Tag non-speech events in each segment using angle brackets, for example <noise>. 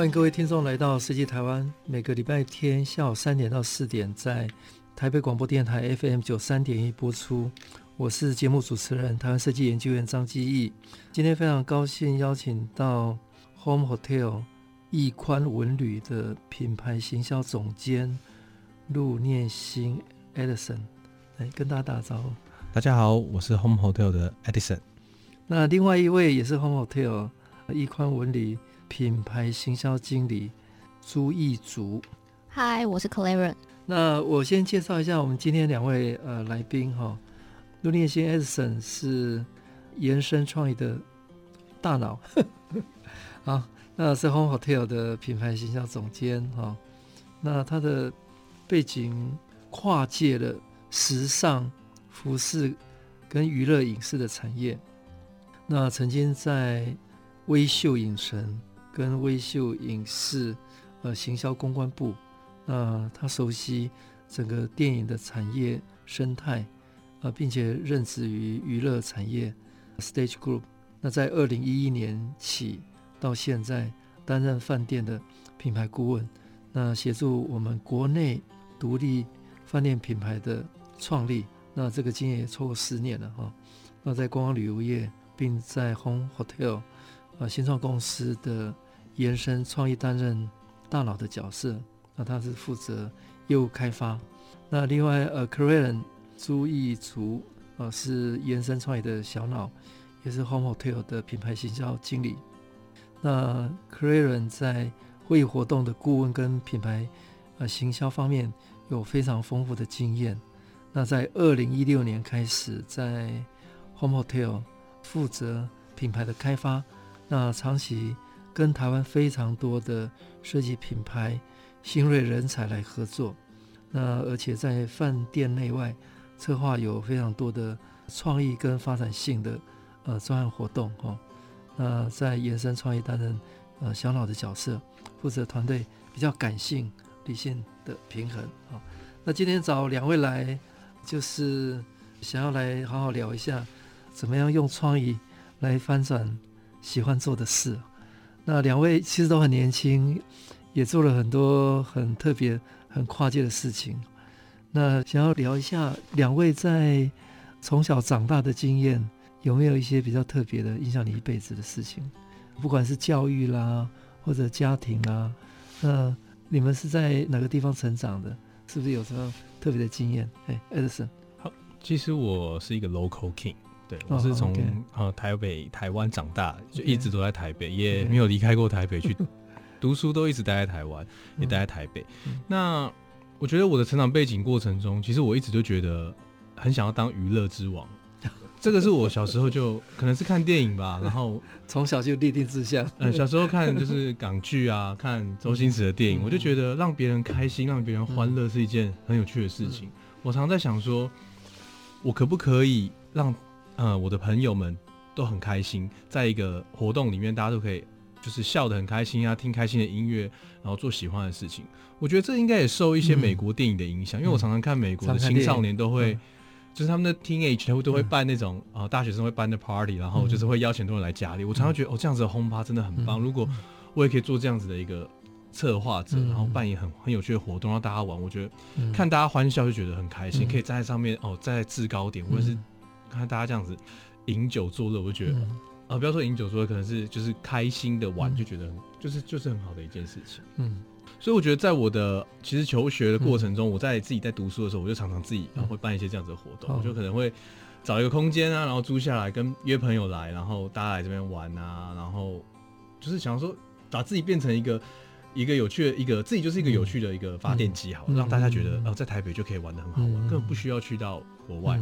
欢迎各位听众来到设计台湾，每个礼拜天下午三点到四点在台北广播电台 FM 九三点一播出。我是节目主持人台湾设计研究员张基义。今天非常高兴邀请到 Home Hotel 易宽文旅的品牌行销总监陆念心 Edison 来跟大家打招呼。大家好，我是 Home Hotel 的 Edison。那另外一位也是 Home Hotel 易宽文旅。品牌行销经理朱义竹，嗨，我是 Claren。那我先介绍一下我们今天两位呃来宾哈，陆念兴 Edison 是延伸创意的大脑，<laughs> 啊，那是 Home Hotel 的品牌行销总监哈，那他的背景跨界了时尚、服饰跟娱乐影视的产业，那曾经在微秀影城。跟微秀影视，呃，行销公关部，那他熟悉整个电影的产业生态，呃，并且任职于娱乐产业 Stage Group。那在二零一一年起到现在，担任饭店的品牌顾问，那协助我们国内独立饭店品牌的创立。那这个经验也超过十年了哈。那在观光旅游业，并在 Home Hotel。啊，新创公司的延伸创意担任大脑的角色，那他是负责业务开发。那另外，呃，Claren 朱义竹，呃，是延伸创意的小脑，也是 Home Hotel 的品牌行销经理。那 Claren 在会议活动的顾问跟品牌呃行销方面有非常丰富的经验。那在二零一六年开始在 Home Hotel 负责品牌的开发。那长期跟台湾非常多的设计品牌新锐人才来合作，那而且在饭店内外策划有非常多的创意跟发展性的呃专案活动哈。那在延伸创意担任呃小脑的角色，负责团队比较感性理性的平衡啊。那今天找两位来，就是想要来好好聊一下，怎么样用创意来翻转。喜欢做的事，那两位其实都很年轻，也做了很多很特别、很跨界的事情。那想要聊一下两位在从小长大的经验，有没有一些比较特别的、影响你一辈子的事情？不管是教育啦，或者家庭啦，那你们是在哪个地方成长的？是不是有什么特别的经验？哎，Edison，好，其实我是一个 local king。对，我是从、oh. 呃台北、台湾长大，就一直都在台北.也没有离开过台北去读书，都一直待在台湾，也待在台北。那我觉得我的成长背景过程中，其实我一直就觉得很想要当娱乐之王。<laughs> 这个是我小时候就可能是看电影吧，然后 <laughs> 从小就立定志向。嗯，小时候看就是港剧啊，看周星驰的电影，我就觉得让别人开心、让别人欢乐是一件很有趣的事情。我常在想说，我可不可以让呃，我的朋友们都很开心，在一个活动里面，大家都可以就是笑得很开心啊，听开心的音乐，然后做喜欢的事情。我觉得这应该也受一些美国电影的影响，嗯，因为我常常看美国的青少年都会，嗯、就是他们的 teenage 会都会办那种啊、嗯。呃，大学生会办的 party，然后就是会邀请很多人来家里。我常常觉得哦，这样子的 home party 真的很棒，嗯。如果我也可以做这样子的一个策划者，然后扮演很很有趣的活动让大家玩，我觉得看大家欢笑就觉得很开心，嗯，可以站在上面哦，站在制高点，或者是。看大家这样子饮酒作乐，我就觉得啊、不要说饮酒作乐，可能是就是开心的玩，嗯、就觉得就是就是很好的一件事情。嗯，所以我觉得在我的其实求学的过程中，嗯、我在自己在读书的时候，我就常常自己然后会办一些这样子的活动，嗯、我就可能会找一个空间啊，然后租下来跟约朋友来，然后大家来这边玩啊，然后就是想说把自己变成一个一个有趣的一个自己就是一个有趣的一个发电机，好、嗯、让大家觉得哦、呃，在台北就可以玩的很好玩，嗯、根本不需要去到国外。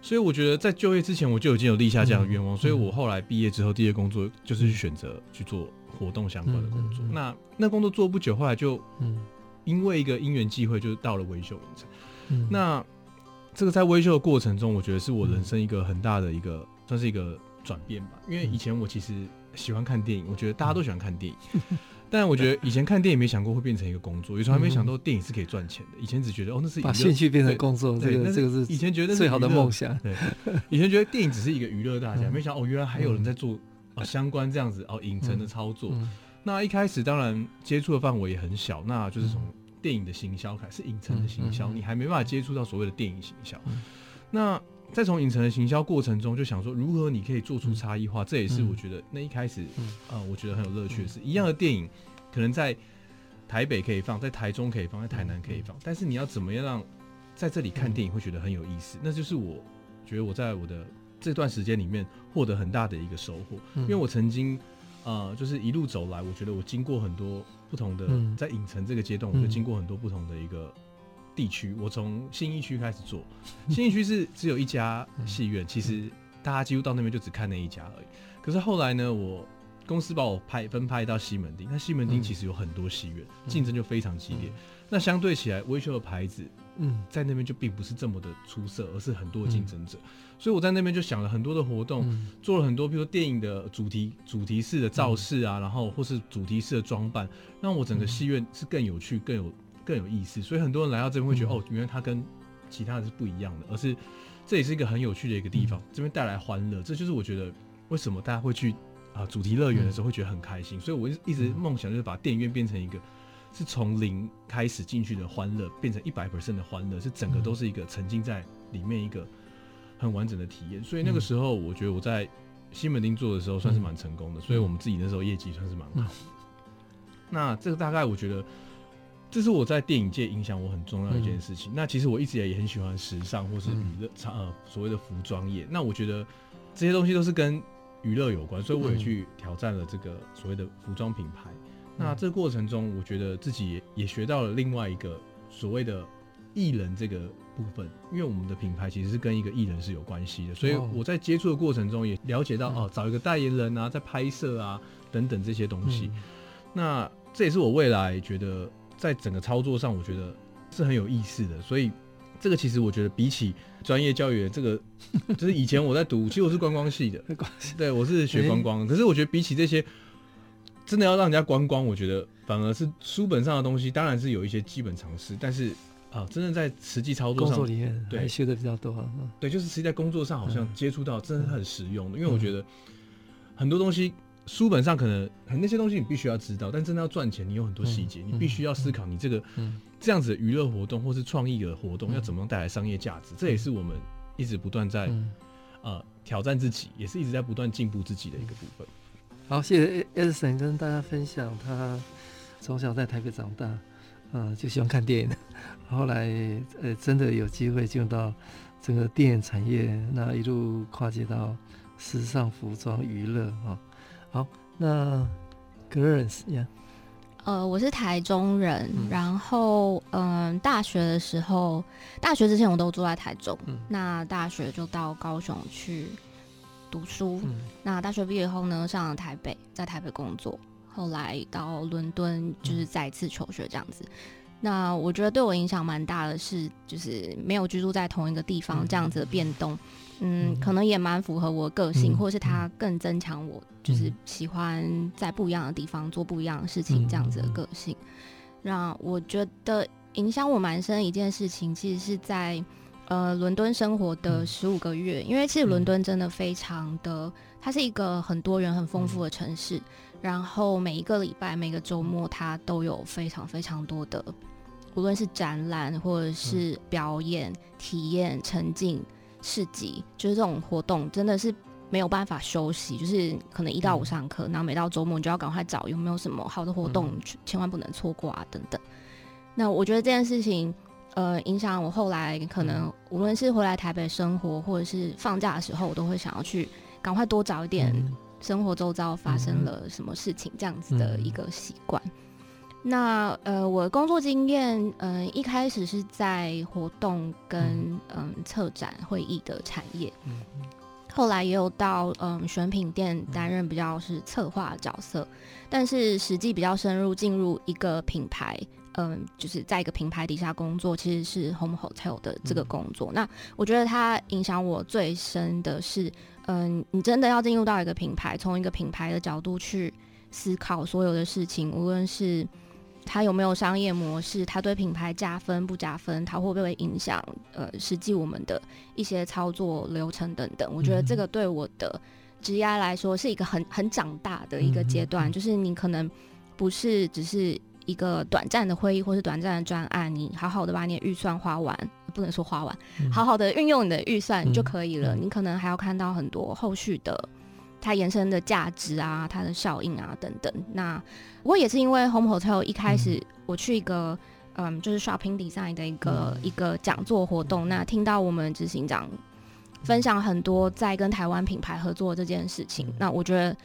嗯所以我觉得在就业之前我就已经有立下这样的愿望，嗯、所以我后来毕业之后第一个工作就是去选择去做活动相关的工作。嗯嗯嗯、那那工作做不久，后来就因为一个因缘际会，就到了维修影城。嗯、那这个在维修的过程中，我觉得是我人生一个很大的一个算是一个转变吧。因为以前我其实喜欢看电影，我觉得大家都喜欢看电影。<laughs> 但我觉得以前看电影没想过会变成一个工作，有时候还没想到电影是可以赚钱的。以前只觉得哦，那是把兴趣变成工作，这个这个是以前觉得最好的梦想。对，以前觉得电影只是一个娱乐大家，没想到哦，原来还有人在做啊相关这样子哦影城的操作。那一开始当然接触的范围也很小，那就是从电影的行销开始，影城的行销，你还没办法接触到所谓的电影行销。那在从影城的行销过程中，就想说如何你可以做出差异化，这也是我觉得那一开始啊，我觉得很有乐趣的是，一样的电影可能在台北可以放，在台中可以放，在台南可以放，但是你要怎么样让在这里看电影会觉得很有意思？那就是我觉得我在我的这段时间里面获得很大的一个收获，因为我曾经呃，就是一路走来，我觉得我经过很多不同的，在影城这个阶段，我就经过很多不同的一个。地区，我从新一区开始做，新一区是只有一家戏院，其实大家几乎到那边就只看那一家而已。可是后来呢，我公司把我派分派到西门町，那西门町其实有很多戏院，竞争就非常激烈。那相对起来，威秀的牌子，嗯，在那边就并不是这么的出色，而是很多竞争者。所以我在那边就想了很多的活动，做了很多，比如电影的主题主题式的造势啊，然后或是主题式的装扮，让我整个戏院是更有趣、更有。更有意思，所以很多人来到这边会觉得，嗯、哦，原来它跟其他的是不一样的，而是这也是一个很有趣的一个地方，嗯、这边带来欢乐，这就是我觉得为什么大家会去啊主题乐园的时候会觉得很开心。嗯、所以我一直梦想就是把电影院变成一个是从零开始进去的欢乐，变成一百 percent 的欢乐，是整个都是一个沉浸在里面一个很完整的体验。所以那个时候，我觉得我在西门町做的时候算是蛮成功的，所以我们自己那时候业绩算是蛮好的。<laughs> 那这个大概我觉得。这是我在电影界影响我很重要的一件事情。嗯、那其实我一直也很喜欢时尚或是娱乐，呃，所谓的服装业。那我觉得这些东西都是跟娱乐有关，所以我也去挑战了这个所谓的服装品牌。嗯、那这个过程中，我觉得自己也也学到了另外一个所谓的艺人这个部分，因为我们的品牌其实是跟一个艺人是有关系的。所以我在接触的过程中也了解到，哦，找一个代言人啊，在拍摄啊等等这些东西。嗯、那这也是我未来觉得。在整个操作上，我觉得是很有意思的，所以这个其实我觉得比起专业教育这个，<laughs> 就是以前我在读，其实我是观光系的，对，我是学观光的。可是我觉得比起这些，真的要让人家观光，我觉得反而是书本上的东西，当然是有一些基本常识，但是啊，真正在实际操作上，工作里面对学的比较多。对，就是实际在工作上好像接触到，真的很实用的，因为我觉得很多东西。书本上可能很那些东西你必须要知道，但真的要赚钱，你有很多细节，嗯、你必须要思考你这个、嗯、这样子的娱乐活动或是创意的活动要怎么带来商业价值，嗯、这也是我们一直不断在、嗯、呃挑战自己，也是一直在不断进步自己的一个部分。好，谢谢 Edison 跟大家分享他从小在台北长大，呃，就喜欢看电影，后来呃真的有机会进入到整个电影产业，那一路跨界到时尚服装娱乐啊。好，那 Clarence 呀，呃，我是台中人，嗯、然后嗯、呃，大学的时候，大学之前我都住在台中，嗯、那大学就到高雄去读书，嗯、那大学毕业后呢，上了台北，在台北工作，后来到伦敦就是再次求学这样子。嗯、那我觉得对我影响蛮大的是，就是没有居住在同一个地方这样子的变动。嗯嗯，可能也蛮符合我个性，嗯、或者是他更增强我，就是喜欢在不一样的地方做不一样的事情这样子的个性。那、嗯、我觉得影响我蛮深的一件事情，其实是在呃伦敦生活的十五个月，嗯、因为其实伦敦真的非常的，它是一个很多人、很丰富的城市。嗯、然后每一个礼拜、每个周末，它都有非常非常多的，无论是展览或者是表演、嗯、体验、沉浸。市集就是这种活动，真的是没有办法休息，就是可能一到五上课，嗯、然后每到周末你就要赶快找有没有什么好的活动，嗯、千万不能错过啊等等。那我觉得这件事情，呃，影响我后来可能无论是回来台北生活，或者是放假的时候，我都会想要去赶快多找一点生活周遭发生了什么事情这样子的一个习惯。那呃，我的工作经验，嗯、呃，一开始是在活动跟嗯、呃、策展会议的产业，嗯，后来也有到嗯、呃、选品店担任比较是策划角色，但是实际比较深入进入一个品牌，嗯、呃，就是在一个品牌底下工作，其实是 Home Hotel 的这个工作。嗯、那我觉得它影响我最深的是，嗯、呃，你真的要进入到一个品牌，从一个品牌的角度去思考所有的事情，无论是它有没有商业模式？它对品牌加分不加分？它会不会影响呃实际我们的一些操作流程等等？我觉得这个对我的职业来说是一个很很长大的一个阶段，就是你可能不是只是一个短暂的会议或是短暂的专案，你好好的把你的预算花完，不能说花完，好好的运用你的预算就可以了。你可能还要看到很多后续的。它延伸的价值啊，它的效应啊等等。那不过也是因为 Home Hotel 一开始我去一个嗯，嗯，就是 Shopping Design 的一个、嗯、一个讲座活动，那听到我们执行长分享很多在跟台湾品牌合作这件事情，嗯、那我觉得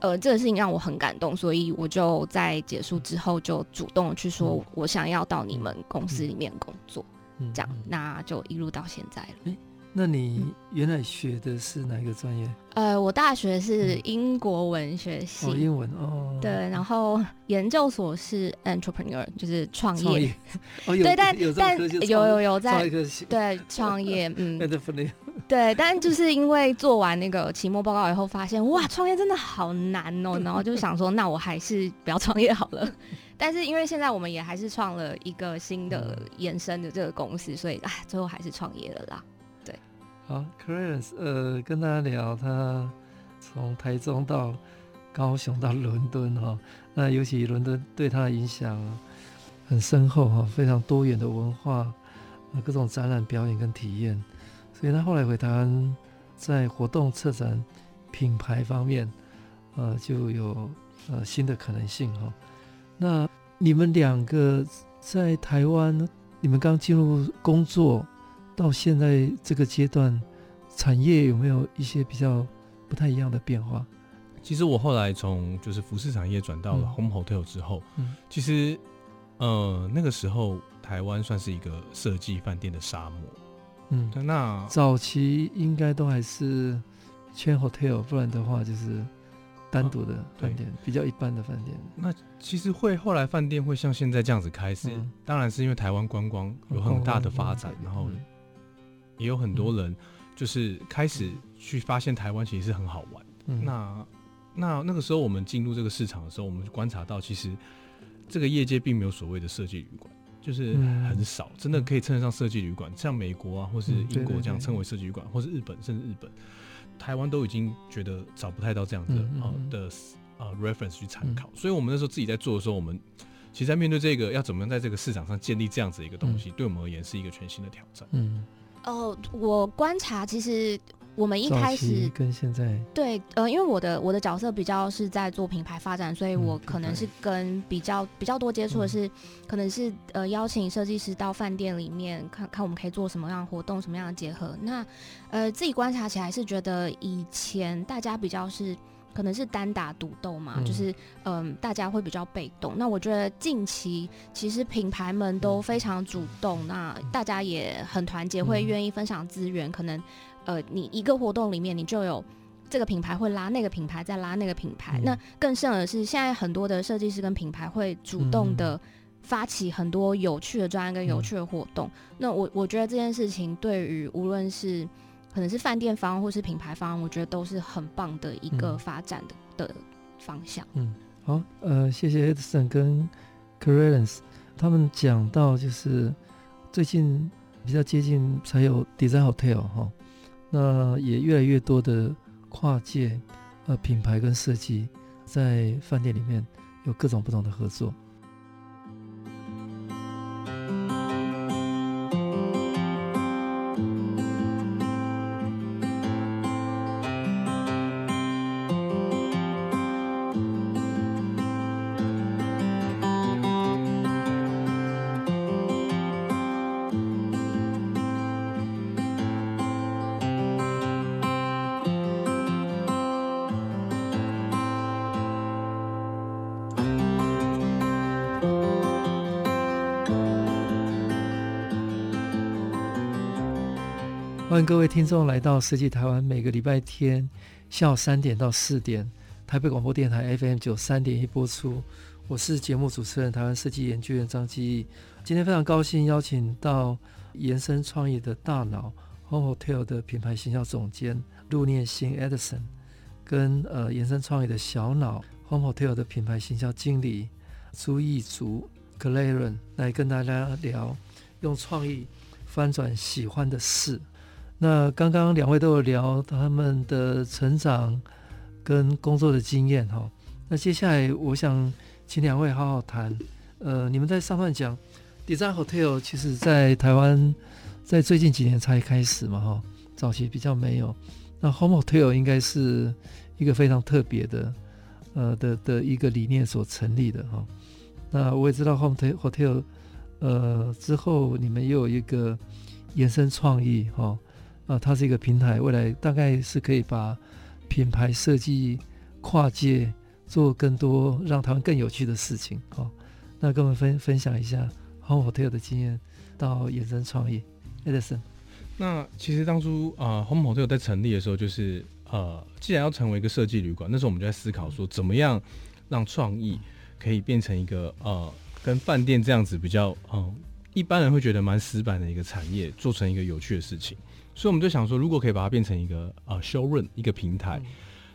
呃这个事情让我很感动，所以我就在结束之后就主动去说我想要到你们公司里面工作，嗯、这样那就一路到现在了。欸那你原来学的是哪一个专业？呃，我大学是英国文学系，哦，英文哦。对，然后研究所是 entrepreneur，就是创业。创业 <laughs> 哦，有对，但有但有有有在对创业，<laughs> 嗯，对，但就是因为做完那个期末报告以后，发现哇，创业真的好难哦，然后就想说，那我还是不要创业好了。<laughs> 但是因为现在我们也还是创了一个新的延伸的这个公司，所以啊，最后还是创业了啦。好，Clarence，呃，跟大家聊他从台中到高雄到伦敦哈，那尤其伦敦对他的影响很深厚哈，非常多元的文化，各种展览表演跟体验，所以他后来回台湾，在活动策展品牌方面，呃，就有呃新的可能性哈。那你们两个在台湾，你们刚进入工作。到现在这个阶段，产业有没有一些比较不太一样的变化？其实我后来从就是服饰产业转到了 Home Hotel 之后，嗯，其实呃那个时候台湾算是一个设计饭店的沙漠，嗯，那早期应该都还是 chain hotel，不然的话就是单独的饭店，啊、比较一般的饭店。那其实会后来饭店会像现在这样子开始，嗯、当然是因为台湾观光有很大的发展，嗯、然后。也有很多人就是开始去发现台湾其实是很好玩。嗯、那那那个时候我们进入这个市场的时候，我们观察到其实这个业界并没有所谓的设计旅馆，就是很少真的可以称得上设计旅馆。像美国啊，或是英国这样称为设计旅馆，或是日本甚至日本，台湾都已经觉得找不太到这样的啊的啊 reference 去参考。所以我们那时候自己在做的时候，我们其实在面对这个要怎么样在这个市场上建立这样子一个东西，对我们而言是一个全新的挑战。嗯。哦，我观察，其实我们一开始跟现在对，呃，因为我的我的角色比较是在做品牌发展，所以我可能是跟比较比较多接触的是，嗯、可能是呃邀请设计师到饭店里面看看我们可以做什么样的活动，什么样的结合。那呃自己观察起来是觉得以前大家比较是。可能是单打独斗嘛，嗯、就是嗯、呃，大家会比较被动。那我觉得近期其实品牌们都非常主动，嗯、那大家也很团结，会愿意分享资源。嗯、可能呃，你一个活动里面，你就有这个品牌会拉那个品牌，再拉那个品牌。嗯、那更甚的是，现在很多的设计师跟品牌会主动的发起很多有趣的专案跟有趣的活动。嗯、那我我觉得这件事情对于无论是可能是饭店方或是品牌方，我觉得都是很棒的一个发展的的方向。嗯，好，呃，谢谢 Edison 跟 Clarence 他们讲到，就是最近比较接近才有 Design Hotel 哈，那也越来越多的跨界呃品牌跟设计在饭店里面有各种不同的合作。欢迎各位听众来到设计台湾，每个礼拜天下午三点到四点，台北广播电台 FM 九三点一播出。我是节目主持人台湾设计研究员张基。今天非常高兴邀请到延伸创意的大脑 Home Hotel 的品牌形象总监陆念兴 Edison，跟呃延伸创意的小脑 Home Hotel 的品牌形象经理朱义竹 Claren 来跟大家聊用创意翻转喜欢的事。那刚刚两位都有聊他们的成长跟工作的经验哈，那接下来我想请两位好好谈。呃，你们在上段讲 Design Hotel，其实在台湾在最近几年才开始嘛哈，早期比较没有。那 Home Hotel 应该是一个非常特别的呃的的一个理念所成立的哈。那我也知道 Home Hotel 呃之后你们又有一个延伸创意哈。啊，它是一个平台，未来大概是可以把品牌设计跨界，做更多让台湾更有趣的事情。好，那跟我们分分享一下 Home Hotel 的经验到衍生创意，Edison。那其实当初啊、Home Hotel 在成立的时候，就是呃，既然要成为一个设计旅馆，那时候我们就在思考说，怎么样让创意可以变成一个呃，跟饭店这样子比较嗯、一般人会觉得蛮死板的一个产业，做成一个有趣的事情。所以我们就想说，如果可以把它变成一个呃 showroom 一个平台，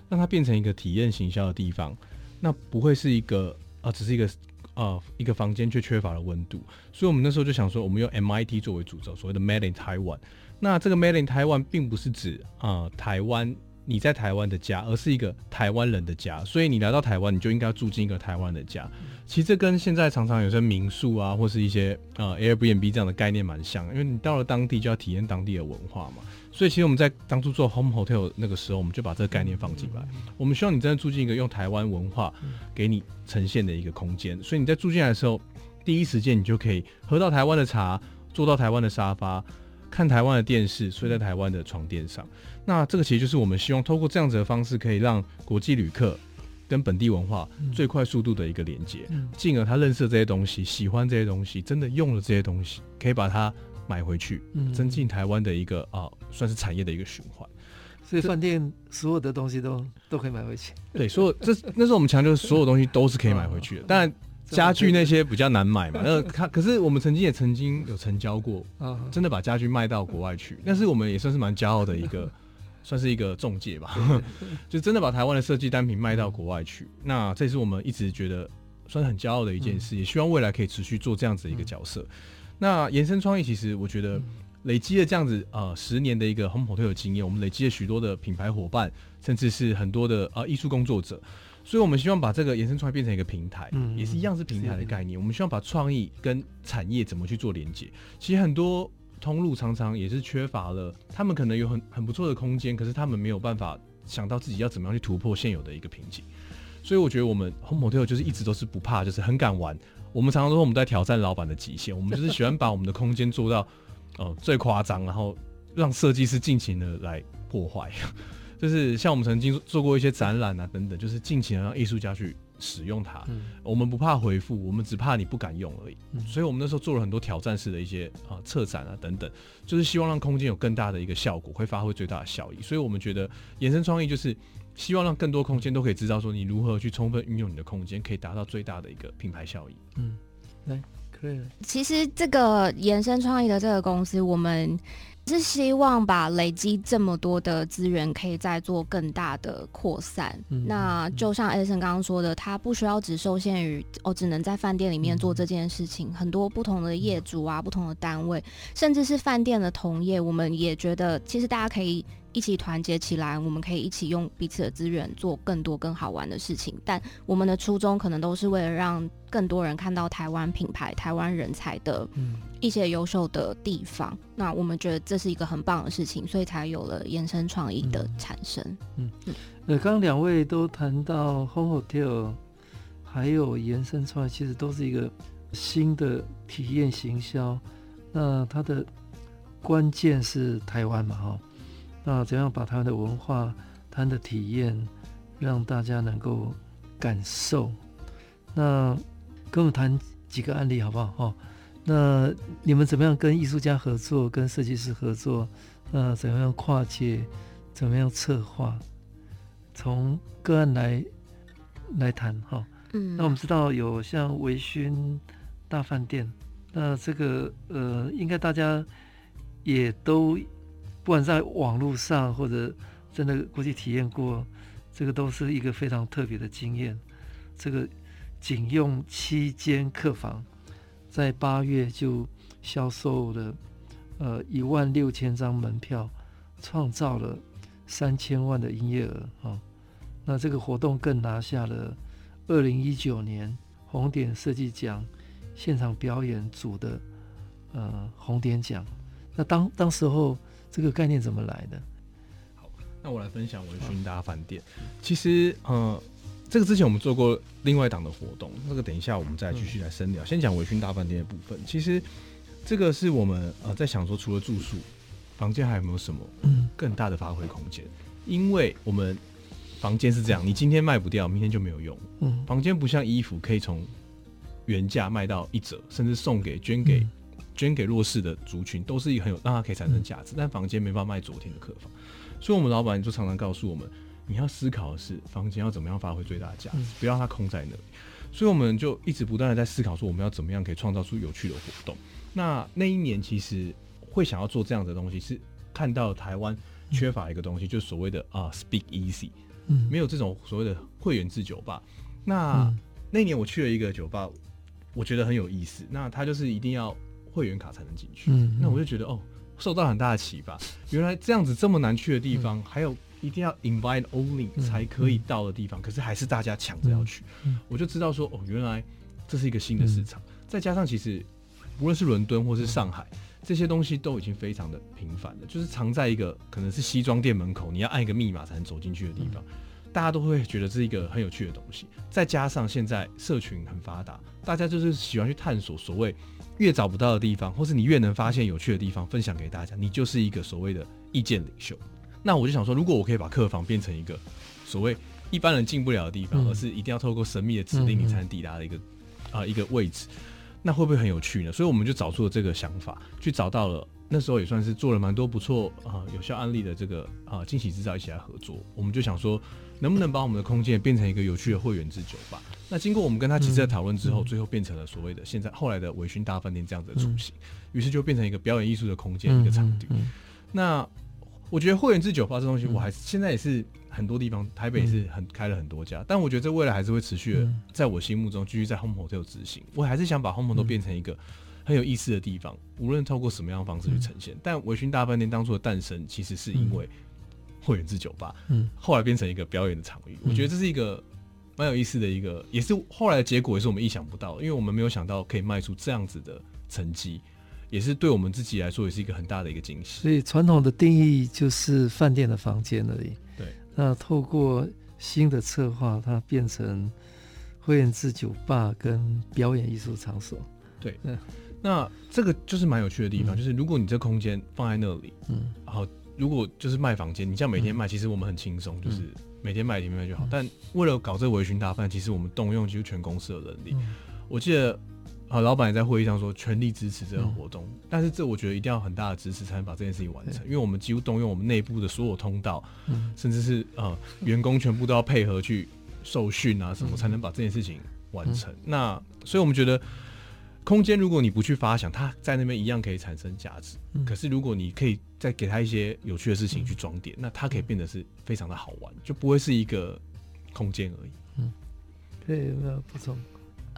让它变成一个体验行销的地方，那不会是一个呃只是一个呃一个房间却缺乏了温度。所以我们那时候就想说，我们用 MIT 作为主轴，所谓的 Made in Taiwan。那这个 Made in Taiwan 并不是指啊、呃、台湾。你在台湾的家，而是一个台湾人的家，所以你来到台湾，你就应该要住进一个台湾的家。其实这跟现在常常有些民宿啊，或是一些呃 Airbnb 这样的概念蛮像，因为你到了当地就要体验当地的文化嘛。所以其实我们在当初做 Home Hotel 那个时候，我们就把这个概念放进来。我们希望你真的住进一个用台湾文化给你呈现的一个空间，所以你在住进来的时候，第一时间你就可以喝到台湾的茶，坐到台湾的沙发。看台湾的电视，睡在台湾的床垫上，那这个其实就是我们希望透过这样子的方式，可以让国际旅客跟本地文化最快速度的一个连接，进而他认识这些东西，喜欢这些东西，真的用了这些东西，可以把它买回去，增进台湾的一个啊，算是产业的一个循环。所以饭店所有的东西都都可以买回去。对，所有这那时候我们强调，所有东西都是可以买回去的，但。家具那些比较难买嘛，那他可是我们曾经也曾经有成交过，真的把家具卖到国外去，但是我们也算是蛮骄傲的一个，<laughs> 算是一个中介吧，<laughs> 就真的把台湾的设计单品卖到国外去。那这是我们一直觉得算是很骄傲的一件事，也希望未来可以持续做这样子的一个角色。那延伸创意其实我觉得累积了这样子呃十年的一个 Home Hotel 的经验，我们累积了许多的品牌伙伴，甚至是很多的呃艺术工作者。所以，我们希望把这个延伸出来变成一个平台，嗯，也是一样是平台的概念。我们希望把创意跟产业怎么去做连接。其实很多通路常常也是缺乏了，他们可能有很很不错的空间，可是他们没有办法想到自己要怎么样去突破现有的一个瓶颈。所以，我觉得我们 Home Hotel 就是一直都是不怕，就是很敢玩。我们常常说我们在挑战老板的极限，我们就是喜欢把我们的空间做到呃最夸张，然后让设计师尽情的来破坏。就是像我们曾经做过一些展览啊等等，就是尽情的让艺术家去使用它。嗯、我们不怕回复，我们只怕你不敢用而已。嗯、所以，我们那时候做了很多挑战式的一些啊策展啊等等，就是希望让空间有更大的一个效果，会发挥最大的效益。所以我们觉得延伸创意就是希望让更多空间都可以知道说你如何去充分运用你的空间，可以达到最大的一个品牌效益。嗯，来，可以。其实这个延伸创意的这个公司，我们。是希望把累积这么多的资源，可以再做更大的扩散。嗯、那就像 Edison 刚刚说的，他不需要只受限于哦，只能在饭店里面做这件事情。嗯、很多不同的业主啊，不同的单位，甚至是饭店的同业，我们也觉得其实大家可以。一起团结起来，我们可以一起用彼此的资源做更多更好玩的事情。但我们的初衷可能都是为了让更多人看到台湾品牌、台湾人才的一些优秀的地方。嗯、那我们觉得这是一个很棒的事情，所以才有了延伸创意的产生。嗯嗯，那刚刚两位都谈到 Home Hotel，还有延伸创意，其实都是一个新的体验行销。那它的关键是台湾嘛？哈。那怎样把台湾的文化、台湾的体验，让大家能够感受？那跟我们谈几个案例好不好？哈，那你们怎么样跟艺术家合作，跟设计师合作？那怎么样跨界？怎么样策划？从个案来来谈哈。嗯，那我们知道有像维勋大饭店，那这个呃，应该大家也都不管在网络上或者真的过去体验过，这个都是一个非常特别的经验。这个仅用七间客房。在八月就销售了呃一万六千张门票，创造了三千万的营业额啊。那这个活动更拿下了二零一九年红点设计奖现场表演组的呃红点奖。那当当时候这个概念怎么来的？好，那我来分享微醺大饭店。其实呃。这个之前我们做过另外一档的活动，那个等一下我们再继续来深聊。嗯、先讲微醺大饭店的部分，其实这个是我们呃在想说，除了住宿，房间还有没有什么更大的发挥空间？嗯、因为我们房间是这样，你今天卖不掉，明天就没有用。嗯，房间不像衣服，可以从原价卖到一折，甚至送给、捐给、嗯、捐给弱势的族群，都是一个很有让它可以产生价值。嗯、但房间没办法卖昨天的客房，所以我们老板就常常告诉我们。你要思考的是房间要怎么样发挥最大的价值，不要让它空在那里。所以我们就一直不断的在思考说，我们要怎么样可以创造出有趣的活动。那那一年其实会想要做这样的东西，是看到台湾缺乏一个东西，就是所谓的啊 Speak Easy，嗯，没有这种所谓的会员制酒吧。那那一年我去了一个酒吧，我觉得很有意思。那他就是一定要会员卡才能进去。那我就觉得哦，受到很大的启发。原来这样子这么难去的地方，还有。一定要 invite only 才可以到的地方，嗯嗯、可是还是大家抢着要去，嗯嗯、我就知道说哦，原来这是一个新的市场。嗯、再加上其实无论是伦敦或是上海，嗯、这些东西都已经非常的频繁了，就是藏在一个可能是西装店门口，你要按一个密码才能走进去的地方，嗯、大家都会觉得这是一个很有趣的东西。再加上现在社群很发达，大家就是喜欢去探索所谓越找不到的地方，或是你越能发现有趣的地方，分享给大家，你就是一个所谓的意见领袖。那我就想说，如果我可以把客房变成一个所谓一般人进不了的地方，嗯、而是一定要透过神秘的指令你才能抵达的一个啊、一个位置，那会不会很有趣呢？所以我们就找出了这个想法，去找到了那时候也算是做了蛮多不错啊、呃、有效案例的这个啊惊喜制造一起来合作。我们就想说，能不能把我们的空间变成一个有趣的会员制酒吧？那经过我们跟他几次的讨论之后，嗯、最后变成了所谓的现在后来的维醺大饭店这样子的雏形，于、嗯、是就变成一个表演艺术的空间、嗯、一个场地。那我觉得会员制酒吧这东西，我还是现在也是很多地方，台北也是很开了很多家，但我觉得这未来还是会持续的，在我心目中继续在 Home Hotel 执行。我还是想把 Home Hotel 都变成一个很有意思的地方，无论透过什么样的方式去呈现。但维醺大饭店当初的诞生，其实是因为会员制酒吧，嗯，后来变成一个表演的场域。我觉得这是一个蛮有意思的一个，也是后来的结果，也是我们意想不到，因为我们没有想到可以卖出这样子的成绩。也是对我们自己来说，也是一个很大的一个惊喜。所以传统的定义就是饭店的房间而已。对。那透过新的策划，它变成会员制酒吧跟表演艺术场所。对。嗯。那这个就是蛮有趣的地方，嗯、就是如果你这空间放在那里，嗯，然后如果就是卖房间，你像每天卖，嗯、其实我们很轻松，就是每天卖一天卖就好。嗯、但为了搞这个微醺大饭，其实我们动用几乎全公司的人力。嗯、我记得。啊，老板也在会议上说全力支持这个活动，嗯、但是这我觉得一定要很大的支持才能把这件事情完成，因为我们几乎动用我们内部的所有通道，嗯、甚至是呃员工全部都要配合去受训啊什么，才能把这件事情完成。嗯、那所以我们觉得，空间如果你不去发想，它在那边一样可以产生价值。嗯、可是如果你可以再给他一些有趣的事情去装点，嗯、那它可以变得是非常的好玩，就不会是一个空间而已。嗯，可以有没有补充？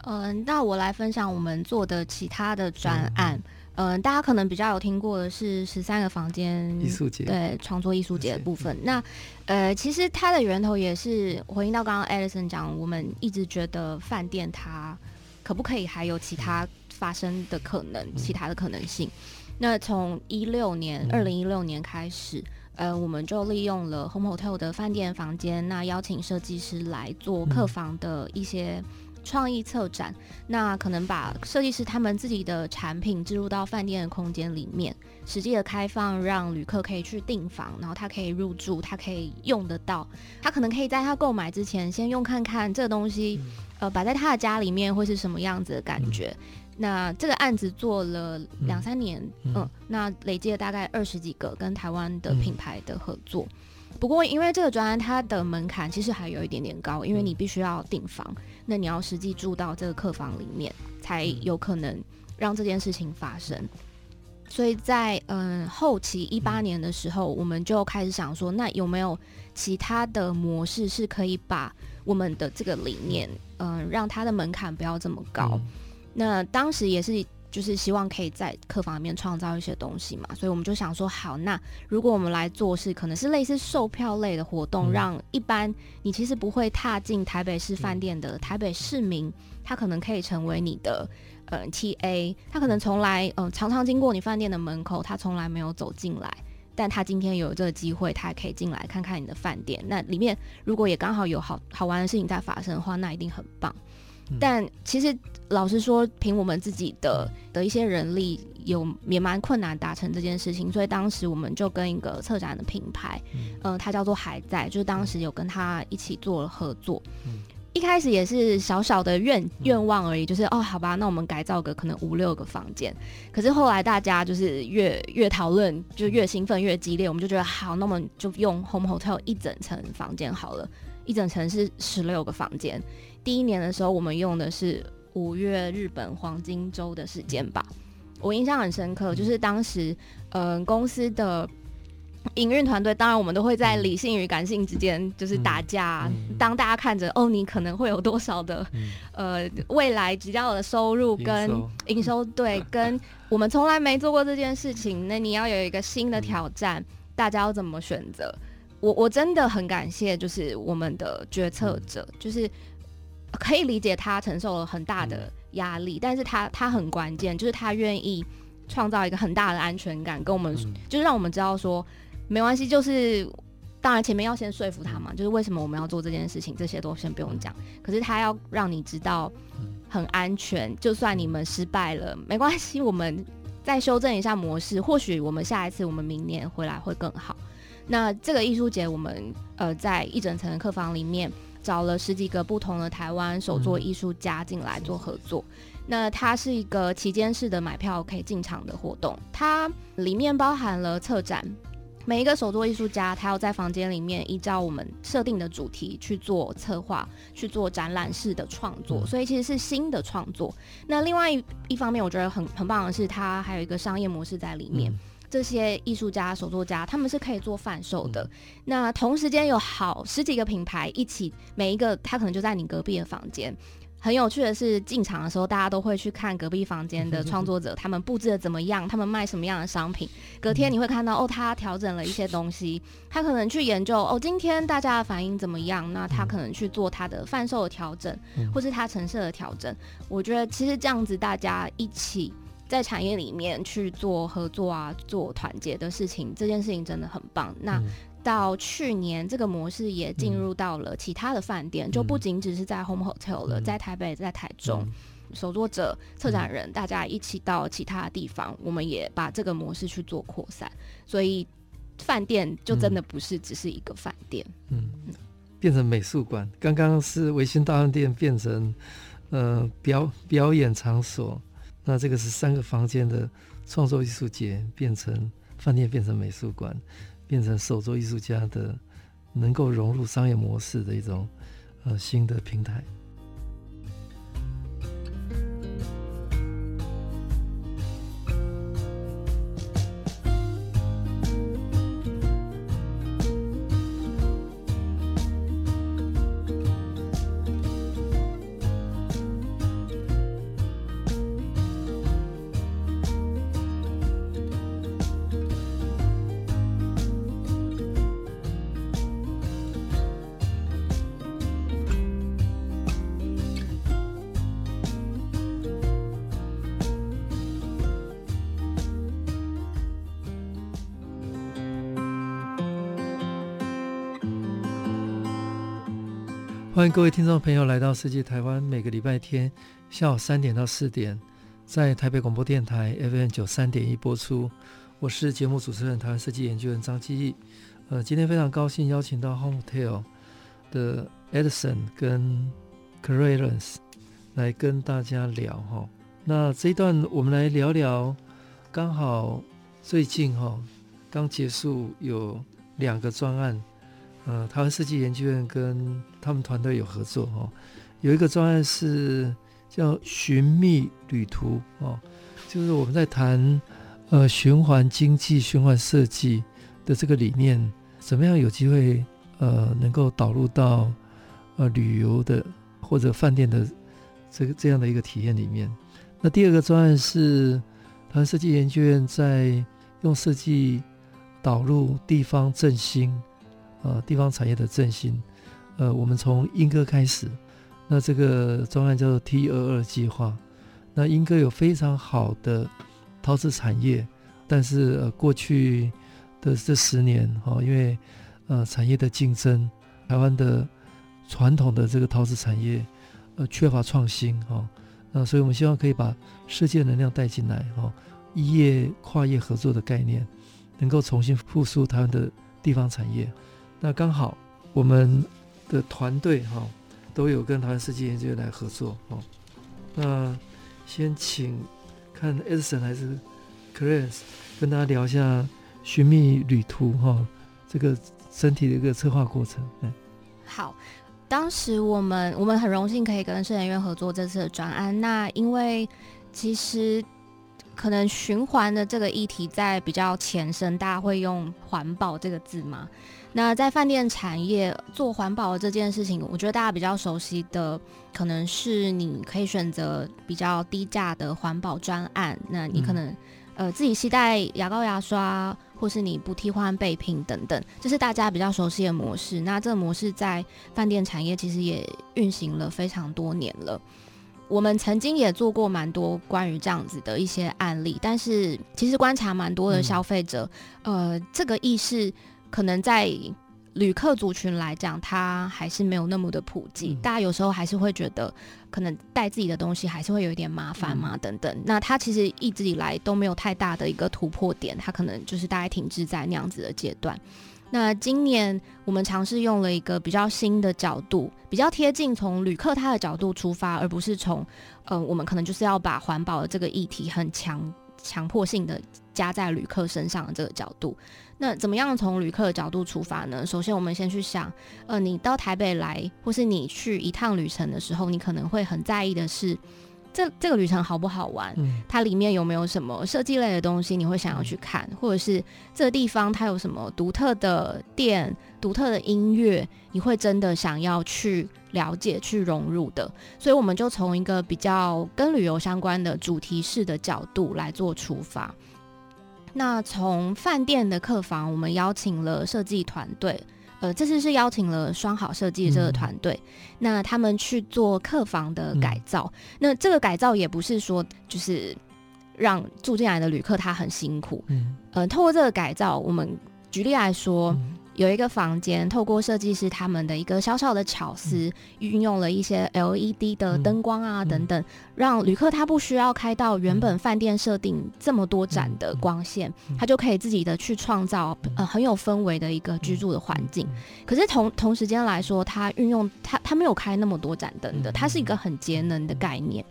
嗯，那我来分享我们做的其他的专案。嗯，大家可能比较有听过的是十三个房间艺术节，对，创作艺术节的部分。那呃，其实它的源头也是回应到刚刚 Edison 讲，我们一直觉得饭店它可不可以还有其他发生的可能，其他的可能性。那从一六年，二零一六年开始，呃，我们就利用了 Home Hotel 的饭店房间，那邀请设计师来做客房的一些。创意策展，那可能把设计师他们自己的产品置入到饭店的空间里面，实际的开放，让旅客可以去订房，然后他可以入住，他可以用得到，他可能可以在他购买之前先用看看这个东西，呃，摆在他的家里面会是什么样子的感觉。那这个案子做了两三年，嗯，嗯，那累计了大概二十几个跟台湾的品牌的合作。不过，因为这个专案它的门槛其实还有一点点高，因为你必须要订房，那你要实际住到这个客房里面，才有可能让这件事情发生。所以在嗯后期一八年的时候，我们就开始想说，那有没有其他的模式是可以把我们的这个理念，嗯，让它的门槛不要这么高？那当时也是。就是希望可以在客房里面创造一些东西嘛，所以我们就想说，好，那如果我们来做是可能是类似售票类的活动，嗯、让一般你其实不会踏进台北市饭店的台北市民，他可能可以成为你的呃 TA，他可能从来呃常常经过你饭店的门口，他从来没有走进来，但他今天有这个机会，他也可以进来看看你的饭店。那里面如果也刚好有好好玩的事情在发生的话，那一定很棒。但其实，老实说，凭我们自己的的一些人力，有也蛮困难达成这件事情。所以当时我们就跟一个策展的品牌，嗯、呃，它叫做还在，就是当时有跟他一起做了合作。嗯、一开始也是小小的愿愿望而已，就是哦，好吧，那我们改造个可能五六个房间。可是后来大家就是越越讨论，就越兴奋越激烈，我们就觉得好，那我们就用 Home Hotel 一整层房间好了，一整层是十六个房间。第一年的时候，我们用的是五月日本黄金周的时间吧，我印象很深刻，就是当时，嗯、呃，公司的营运团队，当然我们都会在理性与感性之间就是打架。当大家看着哦，你可能会有多少的呃未来只要的收入跟营收，<laughs> 对，跟我们从来没做过这件事情，那你要有一个新的挑战，大家要怎么选择？我我真的很感谢，就是我们的决策者，就是。可以理解他承受了很大的压力，嗯、但是他他很关键，就是他愿意创造一个很大的安全感，跟我们、嗯、就是让我们知道说没关系，就是当然前面要先说服他嘛，就是为什么我们要做这件事情，这些都先不用讲。可是他要让你知道很安全，就算你们失败了没关系，我们再修正一下模式，或许我们下一次我们明年回来会更好。那这个艺术节，我们呃在一整层的客房里面。找了十几个不同的台湾手作艺术家进来做合作，嗯、那它是一个期间式的买票可以进场的活动，它里面包含了策展，每一个手作艺术家他要在房间里面依照我们设定的主题去做策划，去做展览式的创作，嗯、所以其实是新的创作。那另外一一方面，我觉得很很棒的是，它还有一个商业模式在里面。嗯这些艺术家、手作家，他们是可以做贩售的。嗯、那同时间有好十几个品牌一起，每一个他可能就在你隔壁的房间。很有趣的是，进场的时候大家都会去看隔壁房间的创作者，他们布置的怎么样，他们卖什么样的商品。隔天你会看到，哦，他调整了一些东西，他可能去研究，哦，今天大家的反应怎么样？那他可能去做他的贩售的调整，或是他陈设的调整。我觉得其实这样子大家一起。在产业里面去做合作啊，做团结的事情，这件事情真的很棒。那到去年，这个模式也进入到了其他的饭店，嗯、就不仅只是在 Home Hotel 了，嗯、在台北、在台中，嗯、手作者、策展人，大家一起到其他的地方，我们也把这个模式去做扩散。所以，饭店就真的不是只是一个饭店，嗯，嗯变成美术馆。刚刚是维新大饭店变成呃表表演场所。那这个是三个房间的创作艺术节，变成饭店，变成美术馆，变成手作艺术家的能够融入商业模式的一种呃新的平台。欢迎各位听众朋友来到设计台湾，每个礼拜天下午三点到四点，在台北广播电台 FM 九三点一播出。我是节目主持人，台湾设计研究员张基义。呃，今天非常高兴邀请到 Home Hotel 的 Edison 跟 Clarence 来跟大家聊哈，那这一段我们来聊聊，刚好最近哈、刚结束有两个专案，呃，台湾设计研究院跟他们团队有合作、哦，有一个专案是叫寻觅旅途哦，就是我们在谈呃循环经济、循环设计的这个理念，怎么样有机会呃能够导入到呃旅游的或者饭店的这个这样的一个体验里面。那第二个专案是台湾设计研究院在用设计导入地方振兴，呃，地方产业的振兴。呃，我们从莺歌开始，那这个专案叫做 T 二二计划。那莺歌有非常好的陶瓷产业，但是呃，过去的这十年哈，因为呃产业的竞争，台湾的传统的这个陶瓷产业呃缺乏创新哈。那所以，我们希望可以把世界能量带进来，哈，一业跨业合作的概念，能够重新复苏台湾的地方产业。那刚好我们的团队哈都有跟台湾设计研究院来合作，哦。那先请看 Edison 还是 Clarence 跟大家聊一下寻觅旅途哈这个整体的一个策划过程。嗯，好。当时我们我们很荣幸可以跟设研院合作这次的专案。那因为其实可能循环的这个议题在比较前身，大家会用环保这个字嘛。那在饭店产业做环保这件事情，我觉得大家比较熟悉的可能是你可以选择比较低价的环保专案。那你可能、嗯。呃，自己携带牙膏、牙刷，或是你不替换备品等等，这是大家比较熟悉的模式。那这个模式在饭店产业其实也运行了非常多年了。我们曾经也做过蛮多关于这样子的一些案例，但是其实观察蛮多的消费者，嗯、呃，这个意识可能在。旅客族群来讲，它还是没有那么的普及。嗯、大家有时候还是会觉得，可能带自己的东西还是会有一点麻烦嘛，嗯、等等。那它其实一直以来都没有太大的一个突破点，它可能就是大概停滞在那样子的阶段。那今年我们尝试用了一个比较新的角度，比较贴近从旅客他的角度出发，而不是从，呃，我们可能就是要把环保的这个议题很强强迫性的加在旅客身上的这个角度。那怎么样从旅客的角度出发呢？首先，我们先去想，呃，你到台北来，或是你去一趟旅程的时候，你可能会很在意的是，这这个旅程好不好玩？嗯，它里面有没有什么设计类的东西你会想要去看，或者是这个地方它有什么独特的店、独特的音乐，你会真的想要去了解、去融入的。所以，我们就从一个比较跟旅游相关的主题式的角度来做出发。那从饭店的客房，我们邀请了设计团队，呃，这次是邀请了双好设计这个团队，嗯、那他们去做客房的改造。嗯、那这个改造也不是说就是让住进来的旅客他很辛苦，嗯，呃，透过这个改造，我们举例来说。嗯有一个房间，透过设计师他们的一个小小的巧思，运、嗯、用了一些 LED 的灯光啊、嗯、等等，让旅客他不需要开到原本饭店设定这么多盏的光线，嗯、他就可以自己的去创造呃很有氛围的一个居住的环境。可是同同时间来说，他运用他他没有开那么多盏灯的，它是一个很节能的概念。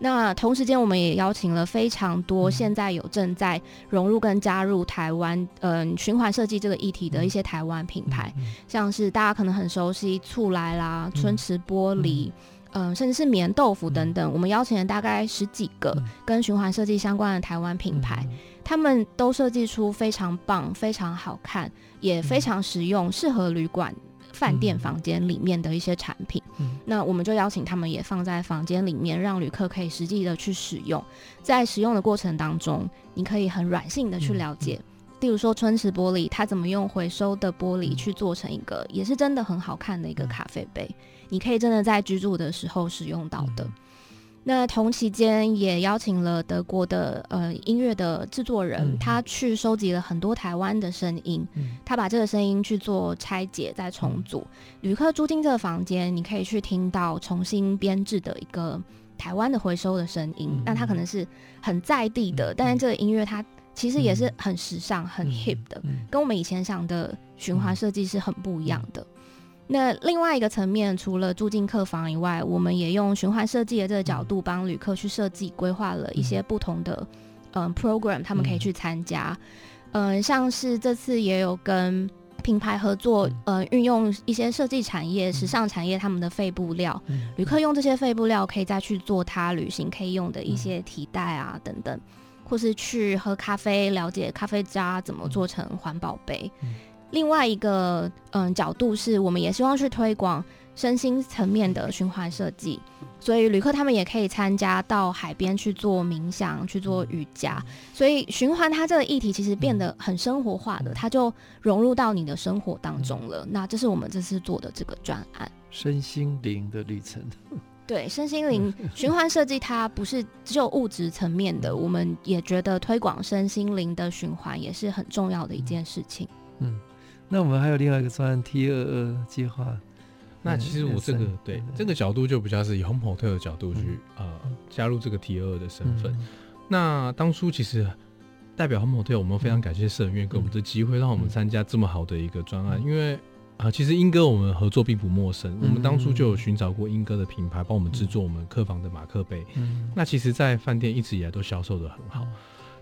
那同时间，我们也邀请了非常多现在有正在融入跟加入台湾嗯、呃、循环设计这个议题的一些台湾品牌，像是大家可能很熟悉醋来啦、春池玻璃，嗯、呃，甚至是棉豆腐等等。我们邀请了大概十几个跟循环设计相关的台湾品牌，他们都设计出非常棒、非常好看，也非常实用，适合旅馆。饭店房间里面的一些产品，嗯、那我们就邀请他们也放在房间里面，让旅客可以实际的去使用。在使用的过程当中，你可以很软性的去了解，嗯、例如说春池玻璃，它怎么用回收的玻璃去做成一个，也是真的很好看的一个咖啡杯，你可以真的在居住的时候使用到的。嗯那同期间也邀请了德国的呃音乐的制作人，嗯、他去收集了很多台湾的声音，嗯、他把这个声音去做拆解再重组。嗯、旅客住进这个房间，你可以去听到重新编制的一个台湾的回收的声音。那、嗯、他可能是很在地的，嗯、但是这个音乐它其实也是很时尚、嗯、很 hip 的，嗯。嗯、跟我们以前想的循环设计是很不一样的。那另外一个层面，除了住进客房以外，我们也用循环设计的这个角度，帮旅客去设计规划了一些不同的嗯、呃、program，他们可以去参加。嗯、呃，像是这次也有跟品牌合作，呃，运用一些设计产业、时尚产业他们的废布料，旅客用这些废布料可以再去做他旅行可以用的一些提袋啊等等，或是去喝咖啡，了解咖啡渣怎么做成环保杯。另外一个嗯角度是我们也希望去推广身心层面的循环设计，所以旅客他们也可以参加到海边去做冥想、去做瑜伽。所以循环它这个议题其实变得很生活化的，它就融入到你的生活当中了。那这是我们这次做的这个专案，身心灵的旅程。对，身心灵 <laughs> 循环设计它不是只有物质层面的，我们也觉得推广身心灵的循环也是很重要的一件事情。嗯。那我们还有另外一个专案 T 二二计划，那其实我这个对这个角度就比较是以 Home Hotel 的角度去呃加入这个 T 二二的身份。那当初其实代表 Home Hotel，我们非常感谢社员给我们这机会，让我们参加这么好的一个专案。因为啊，其实英哥我们合作并不陌生，我们当初就有寻找过英哥的品牌帮我们制作我们客房的马克杯。嗯那其实，在饭店一直以来都销售的很好，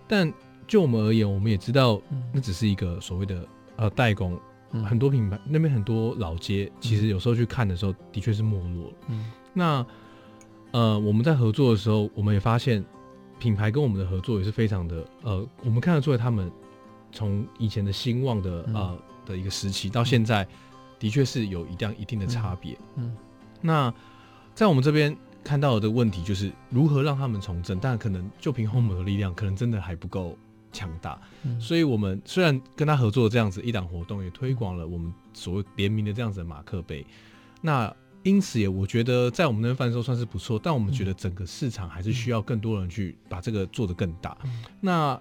但就我们而言，我们也知道那只是一个所谓的。呃，代工，很多品牌那边很多老街，其实有时候去看的时候，的确是没落了。嗯，那呃，我们在合作的时候，我们也发现品牌跟我们的合作也是非常的呃，我们看得出来他们从以前的兴旺的呃的一个时期到现在，的确是有一定一定的差别。嗯，那在我们这边看到的问题就是如何让他们重振，但可能就凭 Home 的力量，可能真的还不够。强大，所以我们虽然跟他合作这样子一档活动，也推广了我们所谓联名的这样子的马克杯。那因此也我觉得在我们那边贩售算是不错，但我们觉得整个市场还是需要更多人去把这个做得更大。那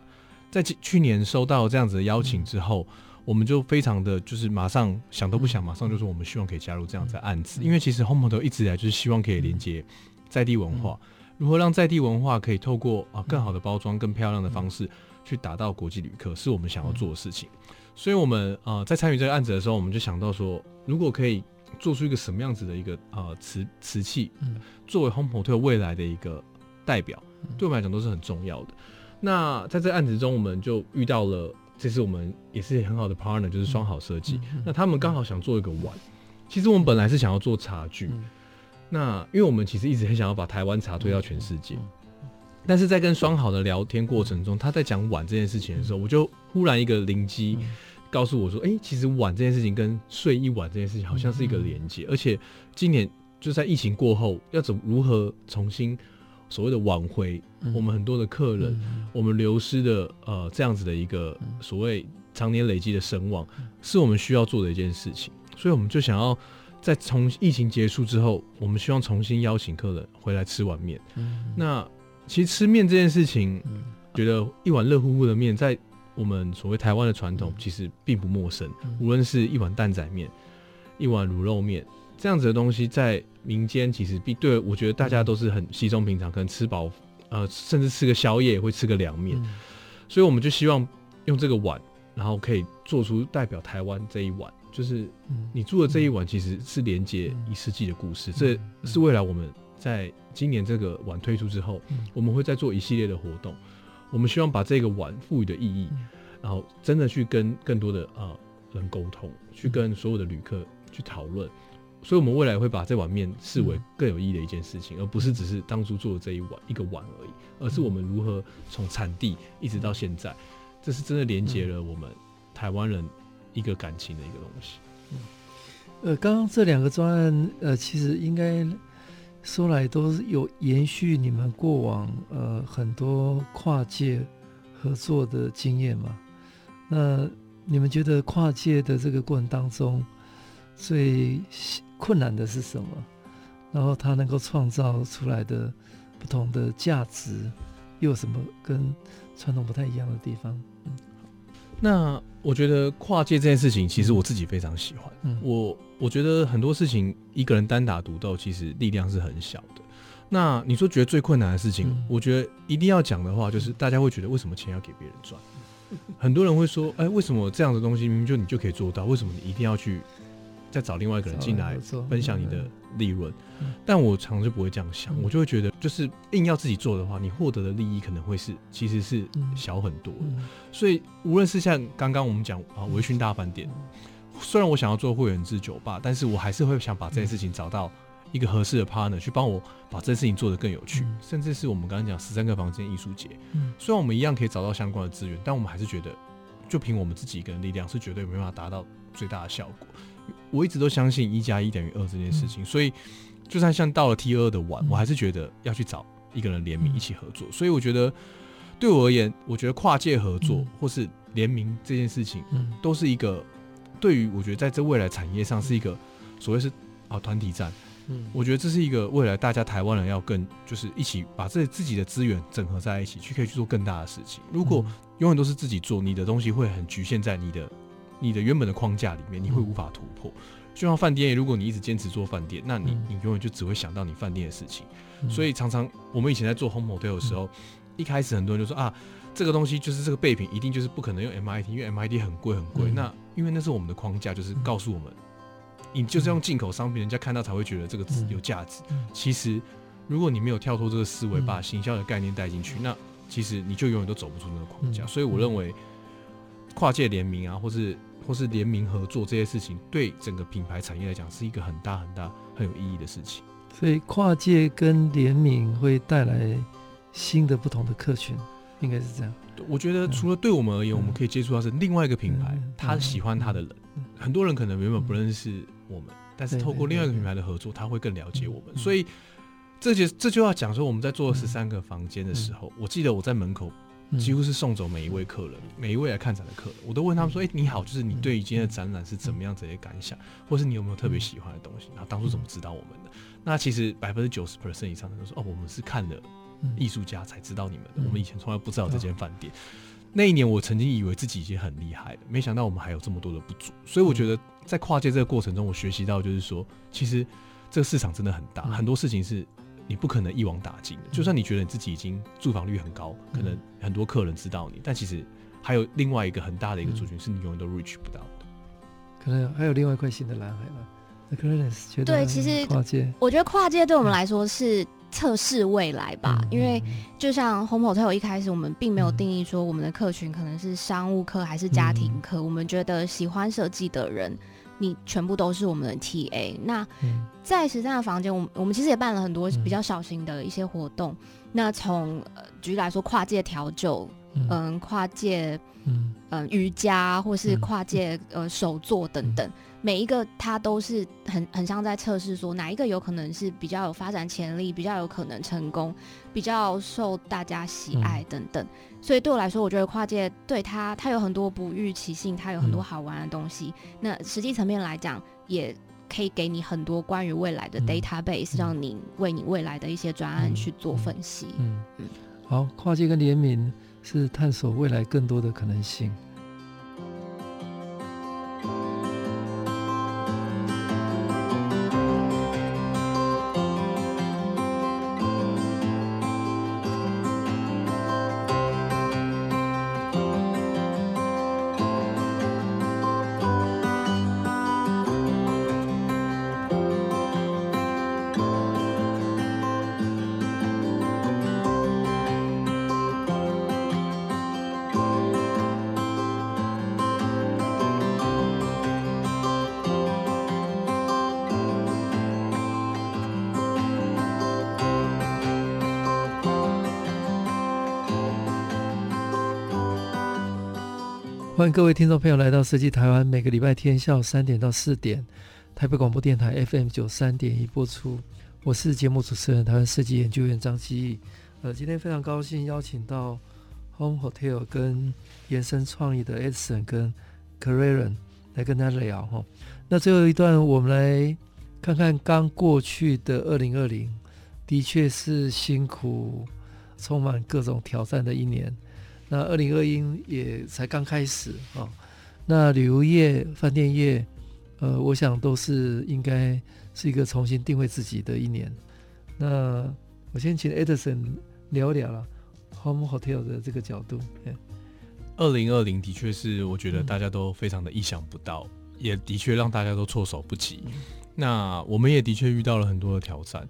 在去年收到这样子的邀请之后，我们就非常的就是马上想都不想，马上就说我们希望可以加入这样子的案子，因为其实 Home Hotel 一直以来就是希望可以连接在地文化，如何让在地文化可以透过啊更好的包装、更漂亮的方式。去打到国际旅客是我们想要做的事情，所以我们呃在参与这个案子的时候，我们就想到说，如果可以做出一个什么样子的一个呃瓷瓷器，作为 Home Hotel 未来的一个代表，对我们来讲都是很重要的。那在这个案子中，我们就遇到了，这是我们也是很好的 partner，就是双好设计。那他们刚好想做一个碗，其实我们本来是想要做茶具，那因为我们其实一直很想要把台湾茶推到全世界。但是在跟双好的聊天过程中，他在讲碗这件事情的时候，我就忽然一个灵机，告诉我说：“哎，其实碗这件事情跟睡一晚这件事情好像是一个连接，而且今年就在疫情过后，要怎如何重新所谓的挽回我们很多的客人，我们流失的呃这样子的一个所谓常年累积的声望，是我们需要做的一件事情。所以我们就想要在从疫情结束之后，我们希望重新邀请客人回来吃碗面。那其实吃面这件事情，觉得一碗热乎乎的面，在我们所谓台湾的传统，其实并不陌生。无论是一碗蛋仔面，一碗卤肉面，这样子的东西，在民间其实必对，我觉得大家都是很稀松平常，可能吃饱，呃，甚至吃个宵夜也会吃个凉面。所以我们就希望用这个碗，然后可以做出代表台湾这一碗，就是你做的这一碗，其实是连接一世纪的故事，这是未来我们。在今年这个碗推出之后，我们会再做一系列的活动。我们希望把这个碗赋予的意义，然后真的去跟更多的啊、呃、人沟通，去跟所有的旅客去讨论。所以，我们未来会把这碗面视为更有意义的一件事情，而不是只是当初做的这一碗一个碗而已，而是我们如何从产地一直到现在，这是真的连接了我们台湾人一个感情的一个东西。呃，刚刚这两个专案，呃，其实应该。说来都是有延续你们过往呃很多跨界合作的经验嘛？那你们觉得跨界的这个过程当中最困难的是什么？然后它能够创造出来的不同的价值又有什么跟传统不太一样的地方？嗯，那我觉得跨界这件事情，其实我自己非常喜欢。嗯，我。我觉得很多事情一个人单打独斗，其实力量是很小的。那你说觉得最困难的事情，我觉得一定要讲的话，就是大家会觉得为什么钱要给别人赚？很多人会说，哎，为什么这样的东西明明就你就可以做到？为什么你一定要去再找另外一个人进来分享你的利润。但我常常就不会这样想，我就会觉得，就是硬要自己做的话，你获得的利益可能会是其实是小很多。所以无论是像刚刚我们讲啊，微醺大饭店，虽然我想要做会员制酒吧，但是我还是会想把这件事情找到一个合适的 partner 去帮我把这件事情做得更有趣，甚至是我们刚刚讲十三个房间艺术节，虽然我们一样可以找到相关的资源，但我们还是觉得，就凭我们自己一个人力量是绝对没办法达到最大的效果。我一直都相信一加一等于二这件事情，所以就算像到了 T 二的晚，我还是觉得要去找一个人联名一起合作。所以我觉得对我而言，我觉得跨界合作或是联名这件事情，都是一个对于我觉得在这未来产业上是一个所谓是啊团体战。嗯，我觉得这是一个未来大家台湾人要更就是一起把这自己的资源整合在一起，去可以去做更大的事情。如果永远都是自己做，你的东西会很局限在你的你的原本的框架里面，你会无法突破。就像饭店，如果你一直坚持做饭店，那你你永远就只会想到你饭店的事情。所以常常我们以前在做 home hotel 的时候，一开始很多人就说啊，这个东西就是这个备品一定就是不可能用 MIT，因为 MIT 很贵很贵。那因为那是我们的框架，就是告诉我们。你就是用进口商品，人家看到才会觉得这个有价值。其实，如果你没有跳脱这个思维，把行销的概念带进去，那其实你就永远都走不出那个框架。所以，我认为跨界联名啊，或是或是联名合作这些事情，对整个品牌产业来讲，是一个很大很大很有意义的事情。所以，跨界跟联名会带来新的不同的客群，应该是这样。我觉得，除了对我们而言，我们可以接触到是另外一个品牌，他喜欢他的人。很多人可能原本不认识我们，但是透过另外一个品牌的合作，他会更了解我们。所以这就这就要讲说，我们在做十三个房间的时候，我记得我在门口几乎是送走每一位客人，每一位来看展的客人，我都问他们说：“哎，你好，就是你对于今天的展览是怎么样这些感想，或是你有没有特别喜欢的东西？然后当初怎么知道我们的？”那其实百分之九十 percent 以上的都说：“哦，我们是看了艺术家才知道你们的，我们以前从来不知道这间饭店。”那一年，我曾经以为自己已经很厉害了，没想到我们还有这么多的不足。所以我觉得，在跨界这个过程中，我学习到就是说，其实这个市场真的很大，很多事情是你不可能一网打尽的。就算你觉得你自己已经住房率很高，可能很多客人知道你，但其实还有另外一个很大的一个族群是你永远都 reach 不到的。可能还有另外一块新的蓝海吧。那可能觉得对，其实跨界，我觉得跨界对我们来说是。测试未来吧，因为就像 Home Hotel 一开始，我们并没有定义说我们的客群可能是商务客还是家庭客。我们觉得喜欢设计的人，你全部都是我们的 TA。那在十三的房间，我们我们其实也办了很多比较小型的一些活动。那从呃举例来说，跨界调酒，嗯，跨界，嗯，瑜伽，或是跨界呃手作等等。每一个它都是很很像在测试，说哪一个有可能是比较有发展潜力，比较有可能成功，比较受大家喜爱等等。所以对我来说，我觉得跨界对它它有很多不预期性，它有很多好玩的东西。那实际层面来讲，也可以给你很多关于未来的 database，让你为你未来的一些专案去做分析。嗯嗯。好，跨界跟联名是探索未来更多的可能性。欢迎各位听众朋友来到设计台湾，每个礼拜天下午三点到四点，台北广播电台 FM 九三点一播出。我是节目主持人，台湾设计研究院张基义。呃，今天非常高兴邀请到 Home Hotel 跟延伸创意的 Edson 跟 Carrera 来跟大家聊哈。那最后一段，我们来看看刚过去的二零二零，的确是辛苦、充满各种挑战的一年。那二零二一也才刚开始啊、哦，那旅游业、饭店业，呃，我想都是应该是一个重新定位自己的一年。那我先请 Edison 聊聊了 Home Hotel 的这个角度。二零二零的确是我觉得大家都非常的意想不到，也的确让大家都措手不及。那我们也的确遇到了很多的挑战。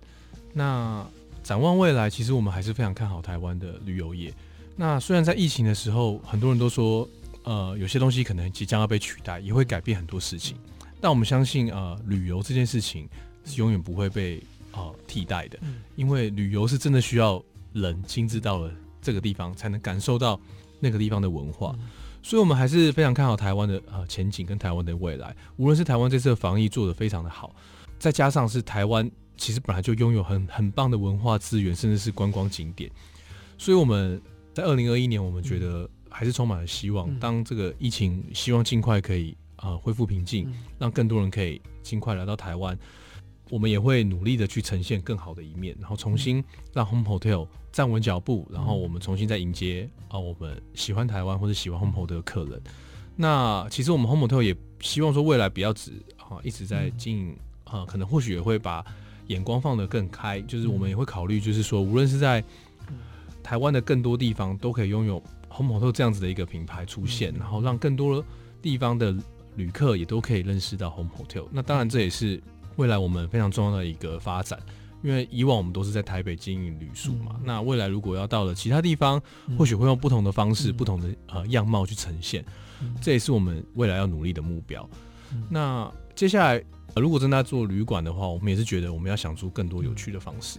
那展望未来，其实我们还是非常看好台湾的旅游业。那虽然在疫情的时候，很多人都说，呃，有些东西可能即将要被取代，也会改变很多事情。但我们相信，呃，旅游这件事情是永远不会被呃替代的，因为旅游是真的需要人亲自到了这个地方，才能感受到那个地方的文化。所以，我们还是非常看好台湾的呃前景跟台湾的未来。无论是台湾这次的防疫做得非常的好，再加上是台湾。其实本来就拥有很很棒的文化资源，甚至是观光景点，所以我们在二零二一年，我们觉得还是充满了希望。当这个疫情希望尽快可以啊、呃、恢复平静，让更多人可以尽快来到台湾，我们也会努力的去呈现更好的一面，然后重新让 Home Hotel 站稳脚步，然后我们重新再迎接啊我们喜欢台湾或者喜欢 Home Hotel 的客人。那其实我们 Home Hotel 也希望说未来不要只啊一直在经营啊，可能或许也会把。眼光放得更开，就是我们也会考虑，就是说，无论是在台湾的更多地方，都可以拥有 Home Hotel 这样子的一个品牌出现，然后让更多地方的旅客也都可以认识到 Home Hotel。那当然，这也是未来我们非常重要的一个发展，因为以往我们都是在台北经营旅宿嘛。那未来如果要到了其他地方，或许会用不同的方式、不同的呃样貌去呈现，这也是我们未来要努力的目标。那接下来。如果真的要做旅馆的话，我们也是觉得我们要想出更多有趣的方式。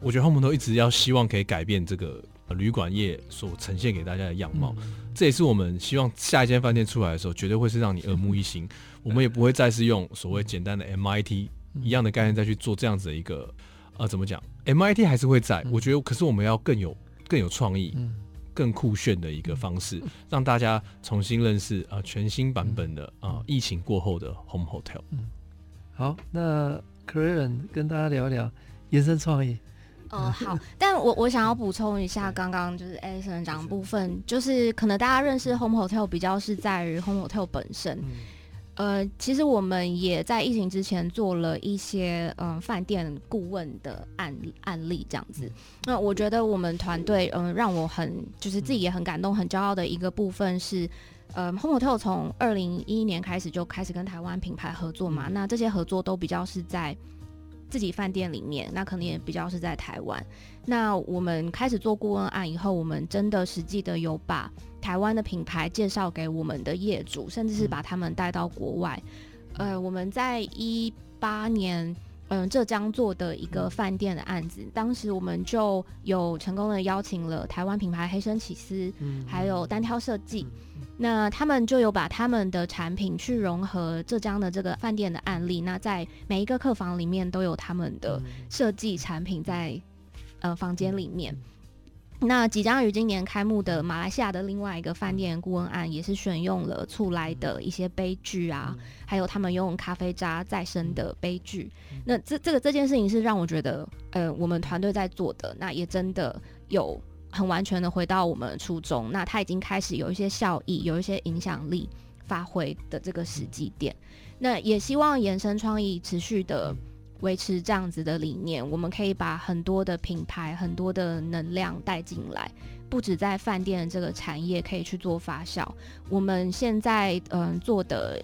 嗯，我觉得 Home 都一直要希望可以改变这个旅馆业所呈现给大家的样貌。嗯，这也是我们希望下一间饭店出来的时候，绝对会是让你耳目一新。嗯，我们也不会再是用所谓简单的 MIT 一样的概念再去做这样子的一个呃，怎么讲？MIT 还是会在，我觉得，可是我们要更有更有创意、更酷炫的一个方式，让大家重新认识啊，全新版本的啊，疫情过后的 Home Hotel。嗯好，那 Claren 跟大家聊一聊延伸创意。嗯，<laughs> 好，但我我想要补充一下，刚刚就是 Edison 讲的部分，就是可能大家认识 Home Hotel 比较是在于 Home Hotel 本身。呃，其实我们也在疫情之前做了一些嗯饭店顾问的案案例这样子。那我觉得我们团队嗯让我很就是自己也很感动、很骄傲的一个部分是。呃，Home Hotel 从二零一一年开始就开始跟台湾品牌合作嘛，嗯、那这些合作都比较是在自己饭店里面，那可能也比较是在台湾。那我们开始做顾问案以后，我们真的实际的有把台湾的品牌介绍给我们的业主，甚至是把他们带到国外。嗯、呃，我们在一八年，嗯、呃，浙江做的一个饭店的案子，当时我们就有成功的邀请了台湾品牌黑生起司，嗯、还有单挑设计。那他们就有把他们的产品去融合浙江的这个饭店的案例，那在每一个客房里面都有他们的设计产品在呃房间里面。那即将于今年开幕的马来西亚的另外一个饭店顾问案，也是选用了厝内的一些杯具啊，还有他们用咖啡渣再生的杯具。那这这个这件事情是让我觉得，呃，我们团队在做的，那也真的有。很完全的回到我们初衷，那它已经开始有一些效益，有一些影响力发挥的这个时机点。那也希望延伸创意持续的维持这样子的理念，我们可以把很多的品牌、很多的能量带进来，不止在饭店这个产业可以去做发酵。我们现在嗯、做的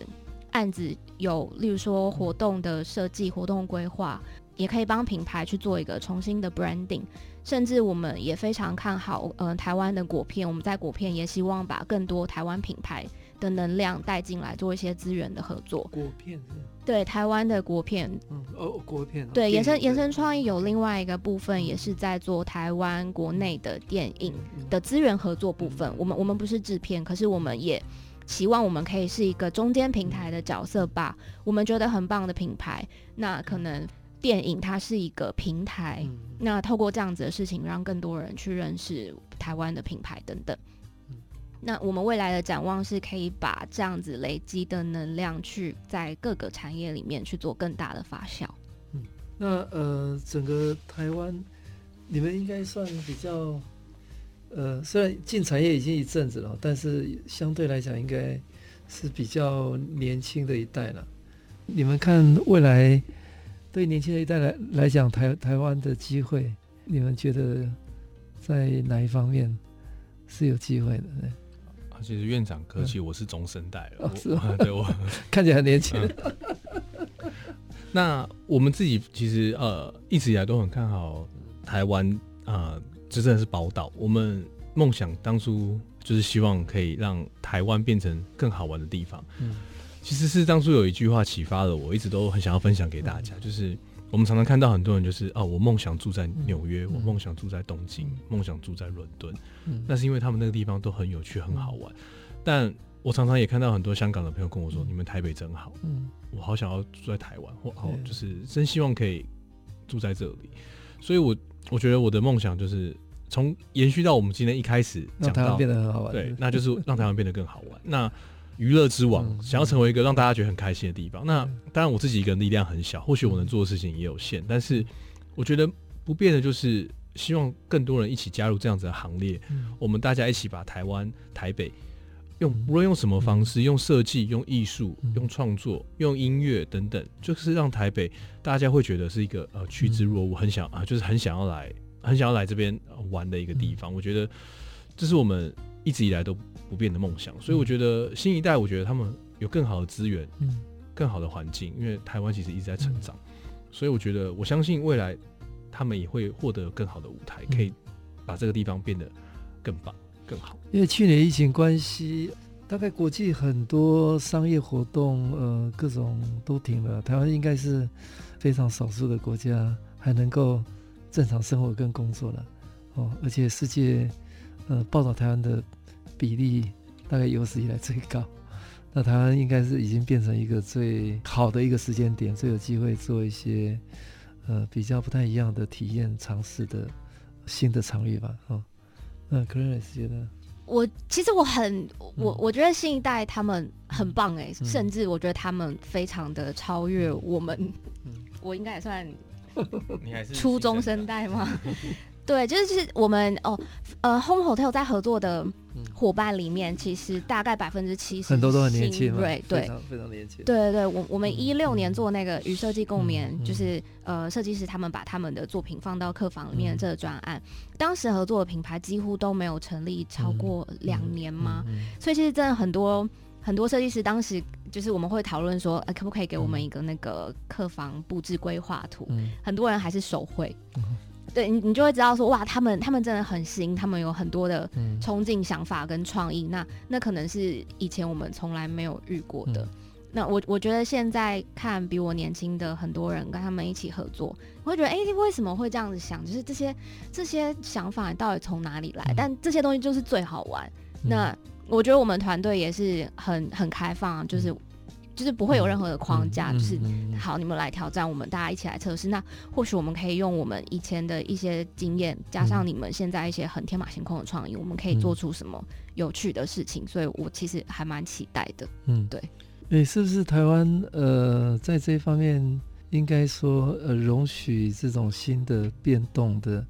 案子有，例如说活动的设计、活动规划，也可以帮品牌去做一个重新的 branding。甚至我们也非常看好，嗯、台湾的果片。我们在果片也希望把更多台湾品牌的能量带进来，做一些资源的合作。国片是？对，台湾的国片。嗯，哦，果片。对，延伸延伸创意有另外一个部分，也是在做台湾国内的电影的资源合作部分。我们我们不是制片，可是我们也希望我们可以是一个中间平台的角色吧。我们觉得很棒的品牌，那可能。电影它是一个平台，嗯、那透过这样子的事情，让更多人去认识台湾的品牌等等。那我们未来的展望是可以把这样子累积的能量，去在各个产业里面去做更大的发酵。嗯，那呃，整个台湾，你们应该算比较，呃，虽然进产业已经一阵子了，但是相对来讲，应该是比较年轻的一代了。你们看未来？对年轻的一代来来讲，台台湾的机会，你们觉得在哪一方面是有机会的？呢其实院长客气，我是中生代了。哦、是吗？<laughs> 对我 <laughs> 看起来很年轻。嗯、<laughs> 那我们自己其实呃一直以来都很看好台湾啊，这、呃、真的是宝岛。我们梦想当初就是希望可以让台湾变成更好玩的地方。嗯，其实是当初有一句话启发了我，一直都很想要分享给大家，嗯、就是。我们常常看到很多人就是哦，我梦想住在纽约，嗯、我梦想住在东京，梦、嗯、想住在伦敦。嗯，那是因为他们那个地方都很有趣，很好玩。嗯、但我常常也看到很多香港的朋友跟我说：“嗯、你们台北真好。”嗯，我好想要住在台湾，或好，就是真希望可以住在这里。所以我我觉得我的梦想就是从延续到我们今天一开始讲到，让台湾变得很好玩。对，那就是让台湾变得更好玩。那娱乐之王，想要成为一个让大家觉得很开心的地方。那当然，我自己一个人力量很小，或许我能做的事情也有限。但是，我觉得不变的就是希望更多人一起加入这样子的行列。我们大家一起把台湾、台北，用无论用什么方式，用设计、用艺术、用创作、用音乐等等，就是让台北大家会觉得是一个呃趋之若鹜，很想啊，就是很想要来，很想要来这边玩的一个地方。我觉得这是我们一直以来都。不变的梦想，所以我觉得新一代，我觉得他们有更好的资源，嗯，更好的环境，因为台湾其实一直在成长，嗯、所以我觉得我相信未来他们也会获得更好的舞台，可以把这个地方变得更棒、更好。因为去年疫情关系，大概国际很多商业活动，呃，各种都停了，台湾应该是非常少数的国家还能够正常生活跟工作了，哦，而且世界呃报道台湾的。比例大概有史以来最高，<laughs> 那台湾应该是已经变成一个最好的一个时间点，最有机会做一些呃比较不太一样的体验尝试的新的场域吧。哦，那 Clarence 觉得，我其实我很我我觉得新一代他们很棒哎，嗯、甚至我觉得他们非常的超越我们，嗯、<laughs> 我应该也算，你还是初中生代吗？<laughs> 对，就是我们哦，呃，Home Hotel 在合作的伙伴里面，其实大概百分之七十很多都很年轻，对对，非常非常年轻。对对对，我我们一六年做那个与设计共眠，就是呃，设计师他们把他们的作品放到客房里面的这个专案，当时合作的品牌几乎都没有成立超过两年嘛，所以其实真的很多很多设计师当时就是我们会讨论说，呃，可不可以给我们一个那个客房布置规划图？很多人还是手绘。对你，你就会知道说，哇，他们他们真的很新，他们有很多的冲劲、想法跟创意。嗯、那那可能是以前我们从来没有遇过的。嗯、那我我觉得现在看比我年轻的很多人跟他们一起合作，我会觉得，哎、欸，为什么会这样子想？就是这些这些想法到底从哪里来？嗯、但这些东西就是最好玩。嗯、那我觉得我们团队也是很很开放，就是。嗯就是不会有任何的框架，嗯、就是好，你们来挑战，我们大家一起来测试。那或许我们可以用我们以前的一些经验，加上你们现在一些很天马行空的创意，我们可以做出什么有趣的事情。所以我其实还蛮期待的。嗯，对。诶，是不是台湾呃，在这一方面应该说呃，容许这种新的变动的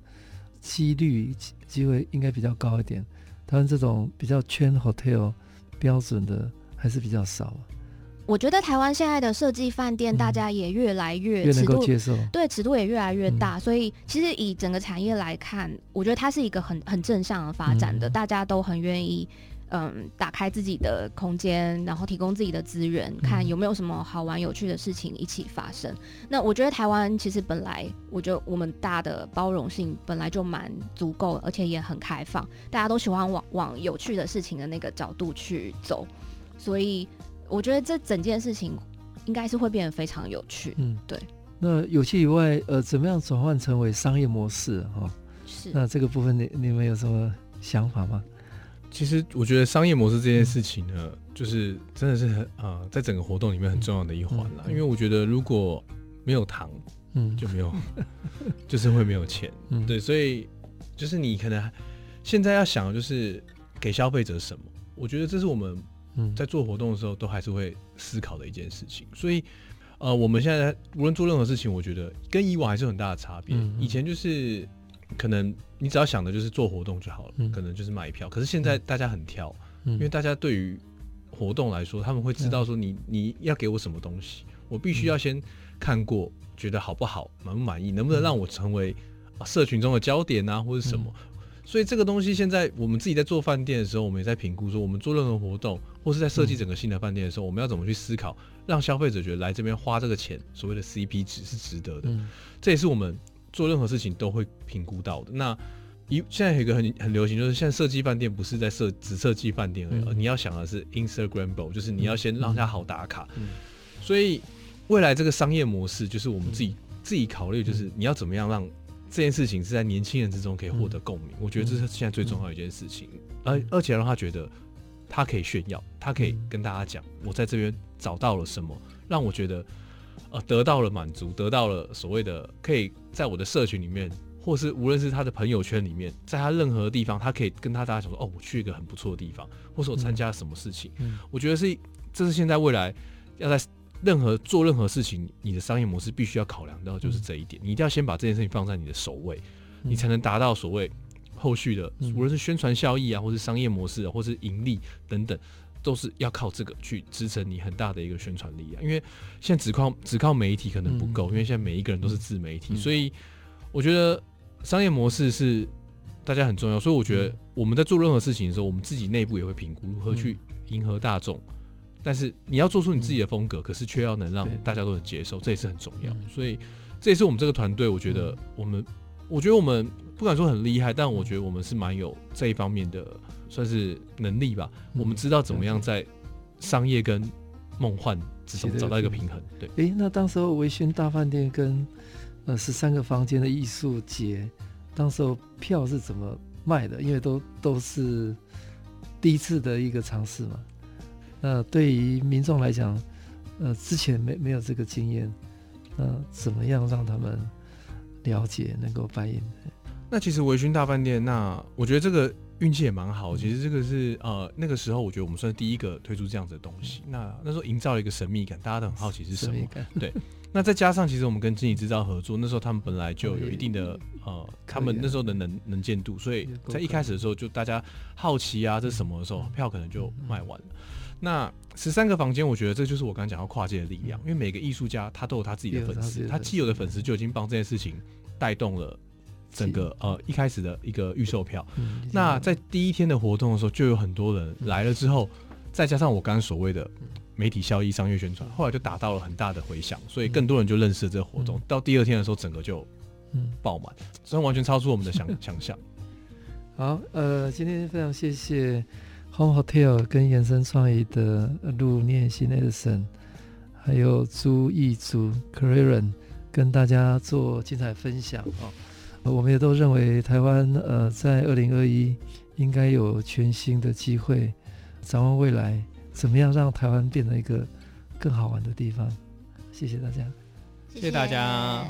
几率机会应该比较高一点？台湾这种比较圈 hotel 标准的还是比较少。我觉得台湾现在的设计饭店，大家也越来越越能够接受，对，尺度也越来越大。所以其实以整个产业来看，我觉得它是一个很很正向的发展的。大家都很愿意，嗯，打开自己的空间，然后提供自己的资源，看有没有什么好玩有趣的事情一起发生。那我觉得台湾其实本来，我觉得我们大的包容性本来就蛮足够，而且也很开放，大家都喜欢往往有趣的事情的那个角度去走，所以。我觉得这整件事情应该是会变得非常有趣。嗯，对。那有趣以外，呃，怎么样转换成为商业模式？哈、哦，是。那这个部分你你们有什么想法吗？其实我觉得商业模式这件事情呢，嗯、就是真的是很啊、呃，在整个活动里面很重要的一环了。嗯嗯、因为我觉得如果没有糖，嗯，就没有，<laughs> 就是会没有钱。嗯，对。所以就是你可能现在要想的就是给消费者什么？我觉得这是我们。嗯，在做活动的时候，都还是会思考的一件事情。所以，呃，我们现在无论做任何事情，我觉得跟以往还是有很大的差别。嗯嗯、以前就是可能你只要想的就是做活动就好了，嗯、可能就是买票。可是现在大家很挑，嗯、因为大家对于活动来说，他们会知道说你你要给我什么东西，我必须要先看过，觉得好不好，满不满意，能不能让我成为社群中的焦点啊，或者什么。所以这个东西现在我们自己在做饭店的时候，我们也在评估说，我们做任何活动或是在设计整个新的饭店的时候，嗯、我们要怎么去思考，让消费者觉得来这边花这个钱，所谓的 CP 值是值得的。嗯、这也是我们做任何事情都会评估到的。那一现在有一个很很流行，就是现在设计饭店不是在设只设计饭店而已，嗯、你要想的是 Instagrammable，就是你要先让它好打卡。所以未来这个商业模式，就是我们自己、嗯、自己考虑，就是你要怎么样让这件事情是在年轻人之中可以获得共鸣。嗯、我觉得这是现在最重要的一件事情，而、嗯、而且让他觉得他可以炫耀，他可以跟大家讲，我在这边找到了什么，让我觉得呃得到了满足，得到了所谓的可以在我的社群里面。或是无论是他的朋友圈里面，在他任何地方，他可以跟他大家讲说：“哦，我去一个很不错的地方，或是我参加了什么事情。嗯”嗯、我觉得是这是现在未来要在任何做任何事情，你的商业模式必须要考量到就是这一点。嗯、你一定要先把这件事情放在你的首位，嗯、你才能达到所谓后续的，嗯、无论是宣传效益啊，或是商业模式啊，或是盈利等等，都是要靠这个去支撑你很大的一个宣传力啊。因为现在只靠只靠媒体可能不够，嗯、因为现在每一个人都是自媒体，嗯、所以我觉得。商业模式是大家很重要，所以我觉得我们在做任何事情的时候，我们自己内部也会评估如何去迎合大众。但是你要做出你自己的风格，可是却要能让大家都能接受，这也是很重要。所以这也是我们这个团队，我觉得我们，我觉得我们不敢说很厉害，但我觉得我们是蛮有这一方面的算是能力吧。我们知道怎么样在商业跟梦幻之间找到一个平衡。对，诶，那当时候微醺大饭店跟。呃，十三个房间的艺术节，当时候票是怎么卖的？因为都都是第一次的一个尝试嘛。那对于民众来讲，呃，之前没没有这个经验，那怎么样让他们了解，能够反映？那其实维醺大饭店，那我觉得这个运气也蛮好。其实这个是呃，那个时候我觉得我们算是第一个推出这样子的东西。那那时候营造了一个神秘感，大家都很好奇是什么？对。那再加上，其实我们跟经济制造合作，那时候他们本来就有一定的呃，他们那时候的能能见度，所以在一开始的时候，就大家好奇啊，这是什么的时候，票可能就卖完了。那十三个房间，我觉得这就是我刚刚讲到跨界的力量，因为每个艺术家他都有他自己的粉丝，他既有的粉丝就已经帮这件事情带动了整个呃一开始的一个预售票。那在第一天的活动的时候，就有很多人来了之后，再加上我刚刚所谓的。媒体效益、商业宣传，后来就达到了很大的回响，所以更多人就认识了这个活动。嗯、到第二天的时候，整个就爆满，所以、嗯、完全超出我们的想 <laughs> 想象。好，呃，今天非常谢谢 Home Hotel 跟延伸创意的陆念心 Edison，还有朱义筑 Claren 跟大家做精彩分享啊、哦！我们也都认为台湾呃，在二零二一应该有全新的机会，展望未来。怎么样让台湾变成一个更好玩的地方？谢谢大家，谢谢大家。